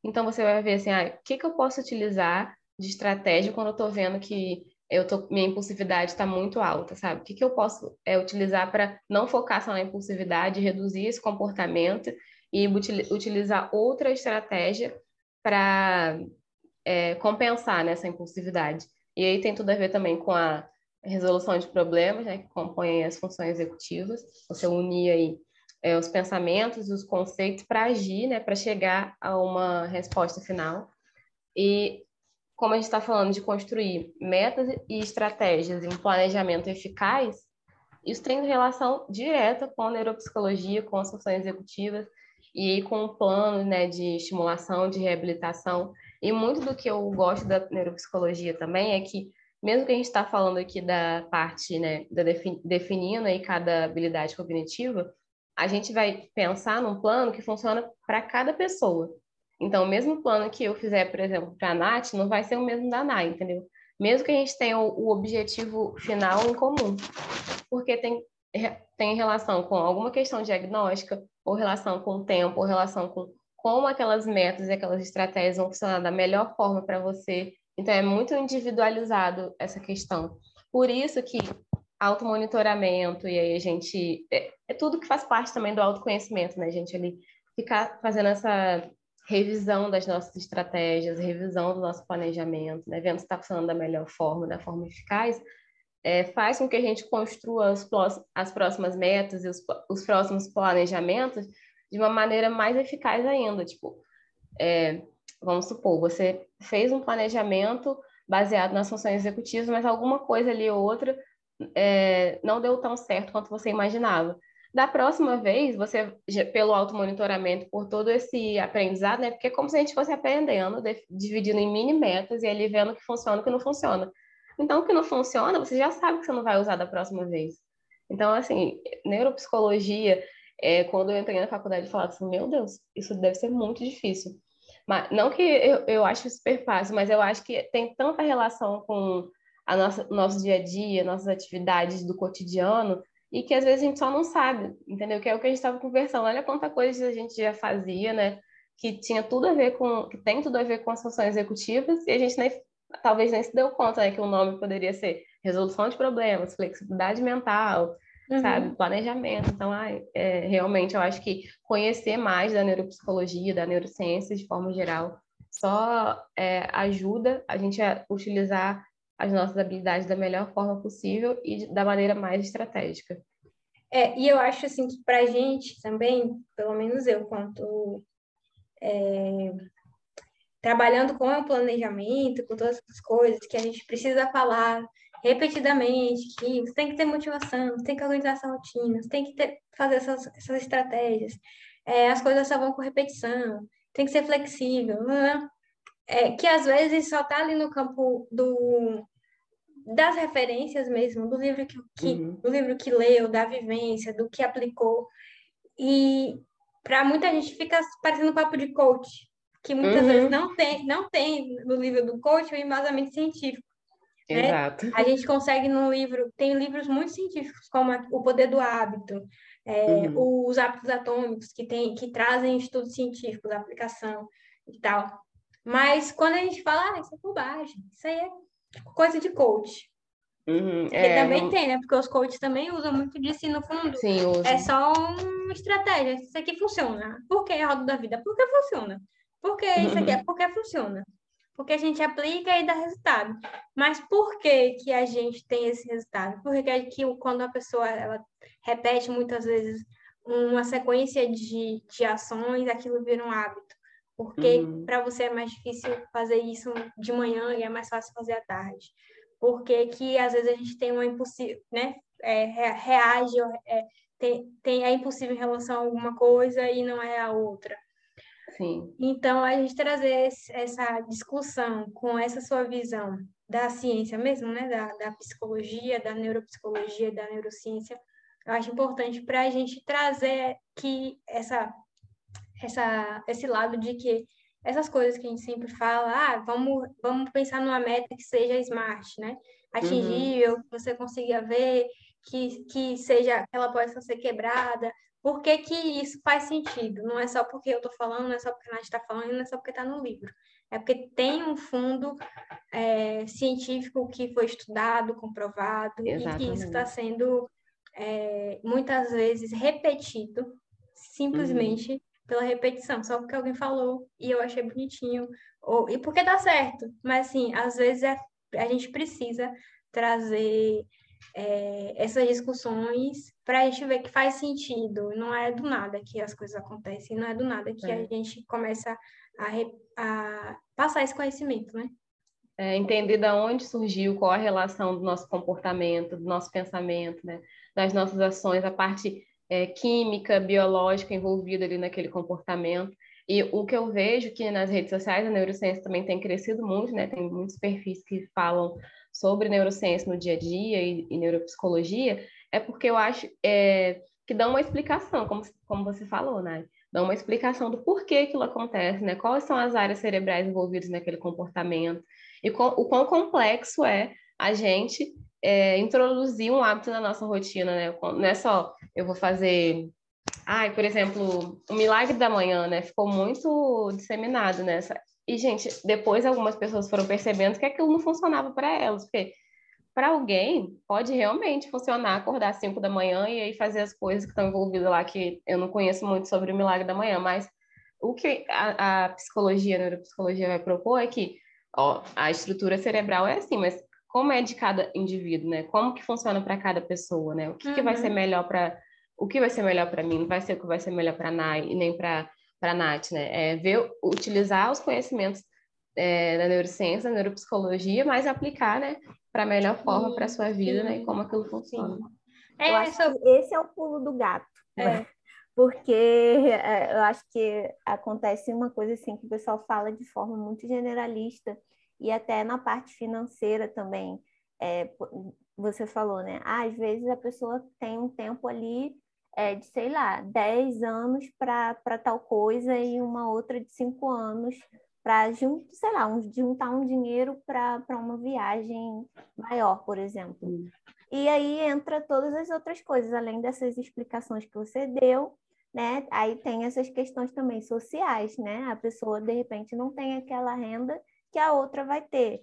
Então você vai ver assim, ah, o que, que eu posso utilizar de estratégia quando eu estou vendo que eu tô, minha impulsividade está muito alta, sabe? O que, que eu posso é, utilizar para não focar só na impulsividade, reduzir esse comportamento e utilizar outra estratégia para é, compensar nessa impulsividade. E aí tem tudo a ver também com a resolução de problemas, né, que compõem as funções executivas. Você unir aí é, os pensamentos, os conceitos para agir, né, para chegar a uma resposta final. E como a gente está falando de construir metas e estratégias em um planejamento eficaz, isso tem relação direta com a neuropsicologia, com as funções executivas e com o plano né, de estimulação, de reabilitação. E muito do que eu gosto da neuropsicologia também é que, mesmo que a gente está falando aqui da parte né, da definindo aí cada habilidade cognitiva, a gente vai pensar num plano que funciona para cada pessoa. Então, o mesmo plano que eu fizer, por exemplo, para a Nath, não vai ser o mesmo da Nai, entendeu? Mesmo que a gente tenha o, o objetivo final em comum, porque tem, tem relação com alguma questão diagnóstica, ou relação com o tempo, ou relação com como aquelas metas e aquelas estratégias vão funcionar da melhor forma para você. Então, é muito individualizado essa questão. Por isso que automonitoramento, e aí a gente. É, é tudo que faz parte também do autoconhecimento, né, gente? Ali ficar fazendo essa revisão das nossas estratégias, revisão do nosso planejamento, né, vendo se está funcionando da melhor forma, da forma eficaz, é, faz com que a gente construa as, as próximas metas e os, os, próximos planejamentos de uma maneira mais eficaz ainda. Tipo, é, vamos supor, você fez um planejamento baseado nas funções executivas, mas alguma coisa ali ou outra é, não deu tão certo quanto você imaginava. Da próxima vez, você, pelo automonitoramento, por todo esse aprendizado, né? Porque é como se a gente fosse aprendendo, dividindo em mini metas e ali vendo o que funciona e o que não funciona. Então, o que não funciona, você já sabe que você não vai usar da próxima vez. Então, assim, neuropsicologia, é, quando eu entrei na faculdade, eu falava assim, meu Deus, isso deve ser muito difícil. Mas, não que eu, eu acho super fácil, mas eu acho que tem tanta relação com a nossa, nosso dia a dia, nossas atividades do cotidiano, e que às vezes a gente só não sabe, entendeu? Que é o que a gente estava conversando. Olha quanta coisa a gente já fazia, né? Que tinha tudo a ver com, que tem tudo a ver com as funções executivas, e a gente nem, talvez nem se deu conta, né? Que o nome poderia ser resolução de problemas, flexibilidade mental, uhum. sabe? Planejamento. Então, ai, é, realmente, eu acho que conhecer mais da neuropsicologia, da neurociência de forma geral, só é, ajuda a gente a utilizar as nossas habilidades da melhor forma possível e da maneira mais estratégica. É, e eu acho assim que para a gente também, pelo menos eu, quanto é, trabalhando com o planejamento, com todas essas coisas que a gente precisa falar repetidamente, que você tem que ter motivação, você tem que organizar essa rotina, você tem que ter, fazer essas, essas estratégias, é, as coisas só vão com repetição, tem que ser flexível, né? é, que às vezes só está ali no campo do, das referências mesmo, do livro que, que uhum. do livro que leu, da vivência, do que aplicou. E para muita gente fica parecendo um papo de coach, que muitas uhum. vezes não tem, não tem no livro do coach o embasamento científico. Né? Exato. A gente consegue no livro, tem livros muito científicos, como O Poder do Hábito, é, uhum. os hábitos atômicos, que, tem, que trazem estudos científicos, aplicação e tal. Mas quando a gente fala, ah, isso é bobagem, isso aí é coisa de coach. Uhum, é, também não... tem, né? Porque os coaches também usam muito disso e no fundo Sim, é só uma estratégia. Isso aqui funciona. Por que a roda da vida? Porque funciona. Por que isso aqui? É porque funciona. Porque a gente aplica e dá resultado. Mas por que, que a gente tem esse resultado? Porque que, quando a pessoa ela repete muitas vezes uma sequência de, de ações, aquilo vira um hábito. Porque uhum. para você é mais difícil fazer isso de manhã e é mais fácil fazer à tarde. Porque que às vezes a gente tem uma impossível, né? É, reage, é, tem, tem, é impossível em relação a alguma coisa e não é a outra. Sim. Então, a gente trazer essa discussão com essa sua visão da ciência mesmo, né? Da, da psicologia, da neuropsicologia, da neurociência, eu acho importante para a gente trazer que essa essa, esse lado de que essas coisas que a gente sempre fala, ah, vamos, vamos pensar numa meta que seja smart, né? Atingível, uhum. que você consiga ver, que, que seja, ela possa ser quebrada. Por que, que isso faz sentido? Não é só porque eu estou falando, não é só porque a Nath está falando, não é só porque está no livro. É porque tem um fundo é, científico que foi estudado, comprovado, Exatamente. e que isso está sendo é, muitas vezes repetido, simplesmente uhum. pela repetição, só porque alguém falou e eu achei bonitinho, ou, e porque dá certo. Mas, assim, às vezes é, a gente precisa trazer é, essas discussões para a gente ver que faz sentido. Não é do nada que as coisas acontecem, não é do nada que é. a gente começa a, a, passar esse conhecimento, né? É, entender de onde surgiu, qual a relação do nosso comportamento, do nosso pensamento, né? das nossas ações, a parte é, química, biológica envolvida ali naquele comportamento. E o que eu vejo que nas redes sociais a neurociência também tem crescido muito, né? Tem muitos perfis que falam sobre neurociência no dia a dia e, e neuropsicologia, é porque eu acho é, que dão uma explicação, como, como você falou, né? Dão uma explicação do porquê aquilo acontece, né? Quais são as áreas cerebrais envolvidas naquele comportamento e o quão complexo é a gente é, introduzir um hábito na nossa rotina, né? Não é só eu vou fazer Ai, por exemplo, o milagre da manhã, né? Ficou muito disseminado nessa. E, gente, depois algumas pessoas foram percebendo que aquilo não funcionava para elas, porque para alguém pode realmente funcionar acordar às 5 da manhã e aí fazer as coisas que estão envolvidas lá, que eu não conheço muito sobre o milagre da manhã, mas o que a, a psicologia, a neuropsicologia vai propor é que ó, a estrutura cerebral é assim, mas como é de cada indivíduo, né? Como que funciona para cada pessoa, né? O que, uhum. que vai ser uhum. melhor para o que vai ser melhor para mim, não vai ser o que vai ser melhor para a Nai e nem para a Nath, né? É ver, utilizar os conhecimentos é, da neurociência, da neuropsicologia, mas aplicar, né, para a melhor forma para a sua vida, né, e como aquilo funciona. É, eu acho que esse é o pulo do gato, é. né? Porque é, eu acho que acontece uma coisa assim que o pessoal fala de forma muito generalista e até na parte financeira também. É, você falou, né? Ah, às vezes a pessoa tem um tempo ali é, de, sei lá, 10 anos para tal coisa e uma outra de 5 anos para, sei lá, um, juntar um dinheiro para uma viagem maior, por exemplo. E aí entra todas as outras coisas, além dessas explicações que você deu, né? Aí tem essas questões também sociais, né? A pessoa, de repente, não tem aquela renda que a outra vai ter.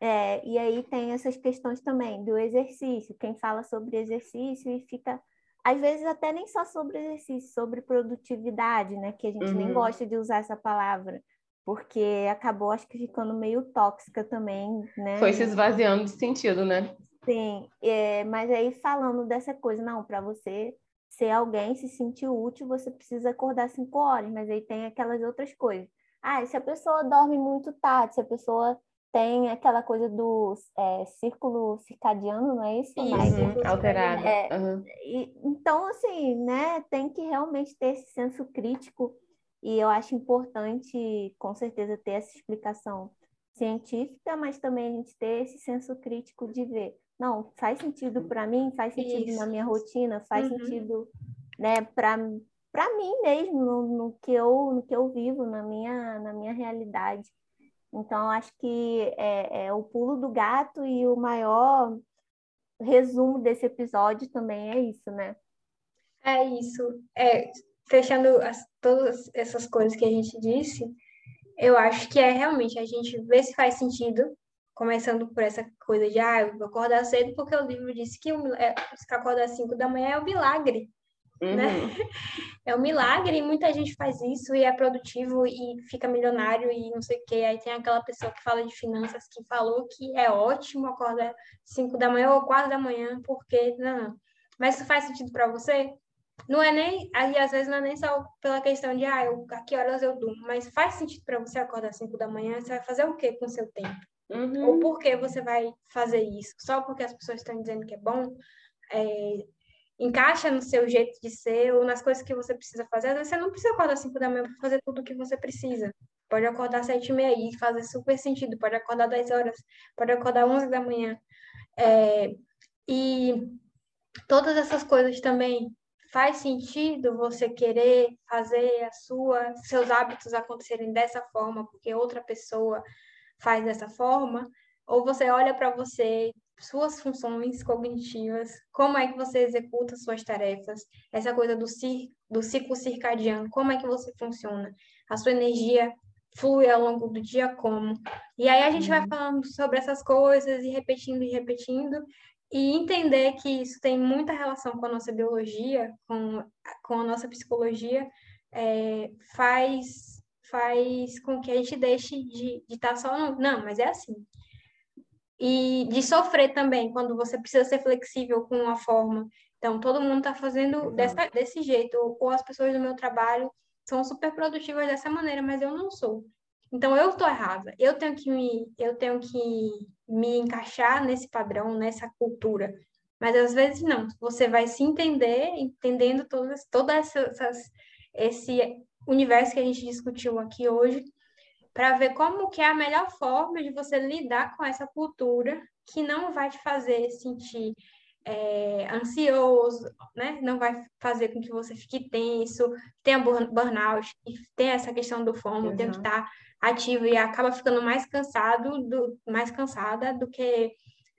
É, e aí tem essas questões também do exercício, quem fala sobre exercício e fica às vezes até nem só sobre exercício, sobre produtividade, né? Que a gente uhum. nem gosta de usar essa palavra, porque acabou, acho que, ficando meio tóxica também, né? Foi se esvaziando de sentido, né? Sim, é, mas aí falando dessa coisa, não, para você ser alguém, se sentir útil, você precisa acordar cinco horas, mas aí tem aquelas outras coisas. Ah, se a pessoa dorme muito tarde, se a pessoa tem aquela coisa do é, círculo circadiano, não é isso? isso uhum, alterado. É, uhum. e, então, assim, né, tem que realmente ter esse senso crítico e eu acho importante, com certeza, ter essa explicação científica, mas também a gente ter esse senso crítico de ver, não, faz sentido para mim, faz sentido isso. na minha rotina, faz uhum. sentido, né, para para mim mesmo, no, no, que eu no que eu vivo, na minha na minha realidade. Então, acho que é, é, o pulo do gato e o maior resumo desse episódio também é isso, né? É isso. É, fechando as, todas essas coisas que a gente disse, eu acho que é realmente a gente ver se faz sentido, começando por essa coisa de, ah, eu vou acordar cedo porque o livro disse que o, é, acordar às 5 da manhã é um milagre. Né? Uhum. Né? É um milagre e muita gente faz isso e é produtivo e fica milionário e não sei o quê. Aí tem aquela pessoa que fala de finanças que falou que é ótimo acordar 5 da manhã ou 4 da manhã, porque não, não. Mas isso faz sentido para você? Não é nem, aí às vezes não é nem só pela questão de, ah, eu, a que horas eu durmo, mas faz sentido para você acordar 5 da manhã, você vai fazer o quê com o seu tempo? Uhum. Ou por que você vai fazer isso? Só porque as pessoas estão dizendo que é bom? É, encaixa no seu jeito de ser ou nas coisas que você precisa fazer. Às vezes você não precisa acordar 5 da manhã para fazer tudo o que você precisa. Pode acordar sete e meia e fazer super sentido. Pode acordar 10 horas, pode acordar 11 da manhã. É, e todas essas coisas também faz sentido você querer fazer a sua seus hábitos acontecerem dessa forma porque outra pessoa faz dessa forma ou você olha para você suas funções cognitivas, como é que você executa suas tarefas, essa coisa do, cir do ciclo circadiano, como é que você funciona, a sua energia flui ao longo do dia como. E aí a gente vai uhum. falando sobre essas coisas e repetindo e repetindo, e entender que isso tem muita relação com a nossa biologia, com, com a nossa psicologia, é, faz, faz com que a gente deixe de estar tá só no, não, mas é assim. E de sofrer também, quando você precisa ser flexível com uma forma. Então, todo mundo está fazendo dessa, desse jeito, ou, ou as pessoas do meu trabalho são super produtivas dessa maneira, mas eu não sou. Então eu estou errada. Eu tenho que me eu tenho que me encaixar nesse padrão, nessa cultura. Mas às vezes não. Você vai se entender, entendendo todas todas essas esse universo que a gente discutiu aqui hoje, para ver como que é a melhor forma de você lidar com essa cultura que não vai te fazer sentir é, ansioso, né? Não vai fazer com que você fique tenso, tenha burnout, tem essa questão do fomo, tem que estar ativo e acaba ficando mais cansado, do, mais cansada do que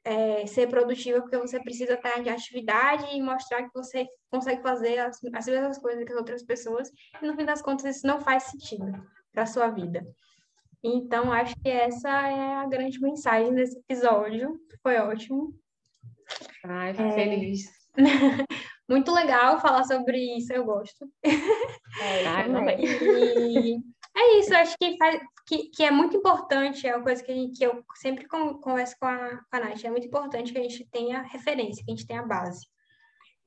é, ser produtiva, porque você precisa estar de atividade e mostrar que você consegue fazer as, as mesmas coisas que as outras pessoas, e no fim das contas isso não faz sentido para a sua vida. Então, acho que essa é a grande mensagem desse episódio. Foi ótimo. Ai, fico é... feliz. Muito legal falar sobre isso, eu gosto. É, também. E é isso, acho que, faz, que, que é muito importante, é uma coisa que, gente, que eu sempre converso com a, com a Nath, é muito importante que a gente tenha referência, que a gente tenha base.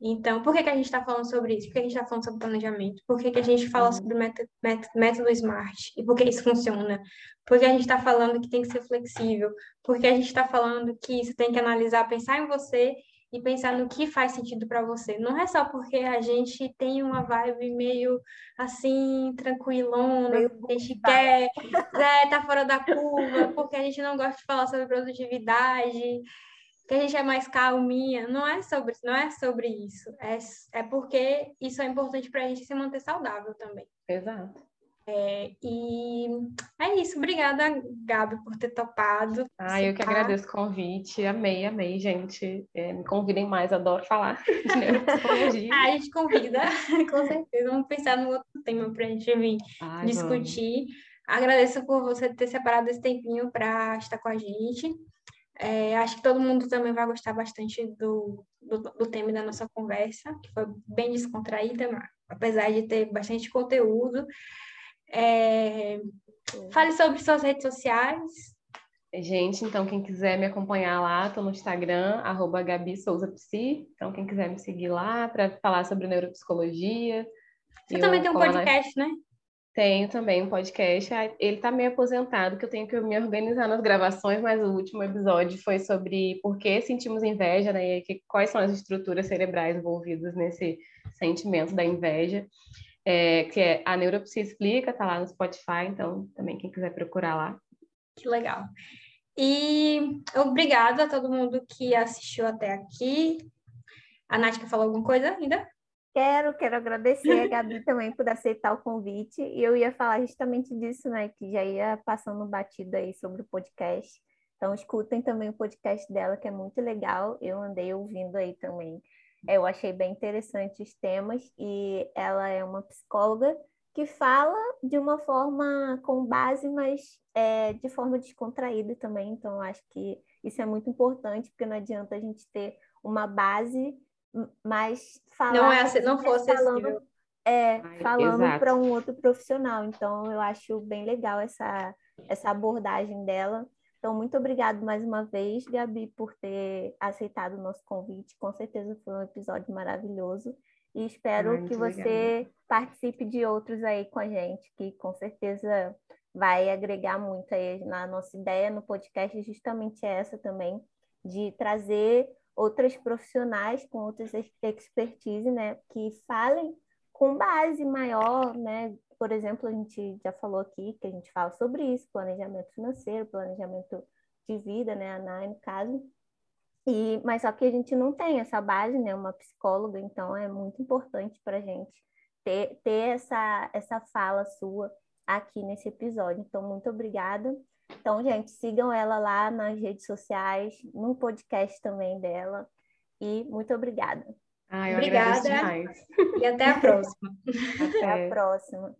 Então, por que, que a gente está falando sobre isso? Por que a gente está falando sobre planejamento? Por que, que a gente fala uhum. sobre método, método SMART? E por que isso funciona? Por que a gente está falando que tem que ser flexível? Por que a gente está falando que você tem que analisar, pensar em você e pensar no que faz sentido para você. Não é só porque a gente tem uma vibe meio assim, tranquilona, a gente quer, é, tá fora da curva, porque a gente não gosta de falar sobre produtividade, que a gente é mais calminha. Não é sobre, não é sobre isso. É, é porque isso é importante para a gente se manter saudável também. Exato. É, e é isso. Obrigada, Gabi, por ter topado. Ah, eu que agradeço o convite. Amei, amei, gente. É, me convidem mais, adoro falar de neuropsicologia. ah, a gente convida, com certeza. Vamos pensar no outro tema para a gente vir Ai, discutir. Vamos. Agradeço por você ter separado esse tempinho para estar com a gente. É, acho que todo mundo também vai gostar bastante do, do, do tema da nossa conversa, que foi bem descontraída, apesar de ter bastante conteúdo. É, fale sobre suas redes sociais. Gente, então quem quiser me acompanhar lá, estou no Instagram, arroba Gabi Souza Psi. Então, quem quiser me seguir lá para falar sobre neuropsicologia. Você também tem um podcast, né? Tenho também um podcast. Ele está meio aposentado, que eu tenho que me organizar nas gravações, mas o último episódio foi sobre por que sentimos inveja, né? E que, quais são as estruturas cerebrais envolvidas nesse sentimento da inveja. É, que é a Neuropsia Explica, tá lá no Spotify, então também quem quiser procurar lá. Que legal. E obrigada a todo mundo que assistiu até aqui. A quer falar alguma coisa ainda? Quero, quero agradecer a Gabi também por aceitar o convite. E eu ia falar justamente disso, né? Que já ia passando batido aí sobre o podcast. Então, escutem também o podcast dela, que é muito legal. Eu andei ouvindo aí também. Eu achei bem interessante os temas. E ela é uma psicóloga que fala de uma forma com base, mas é, de forma descontraída também. Então, eu acho que isso é muito importante, porque não adianta a gente ter uma base mas falar não é não fosse falando é falando para um outro profissional. Então eu acho bem legal essa essa abordagem dela. Então muito obrigado mais uma vez Gabi por ter aceitado o nosso convite. Com certeza foi um episódio maravilhoso. E espero Ai, que você participe de outros aí com a gente que com certeza vai agregar muito aí na nossa ideia no podcast justamente essa também de trazer outras profissionais com outras expertise, né, que falem com base maior, né? Por exemplo, a gente já falou aqui que a gente fala sobre isso, planejamento financeiro, planejamento de vida, né, a no caso. E, mas só que a gente não tem essa base, né, uma psicóloga, então é muito importante para a gente ter, ter essa, essa fala sua aqui nesse episódio. Então, muito obrigada. Então, gente, sigam ela lá nas redes sociais, no podcast também dela. E muito obrigada. Ai, obrigada. E até a próxima. até a próxima.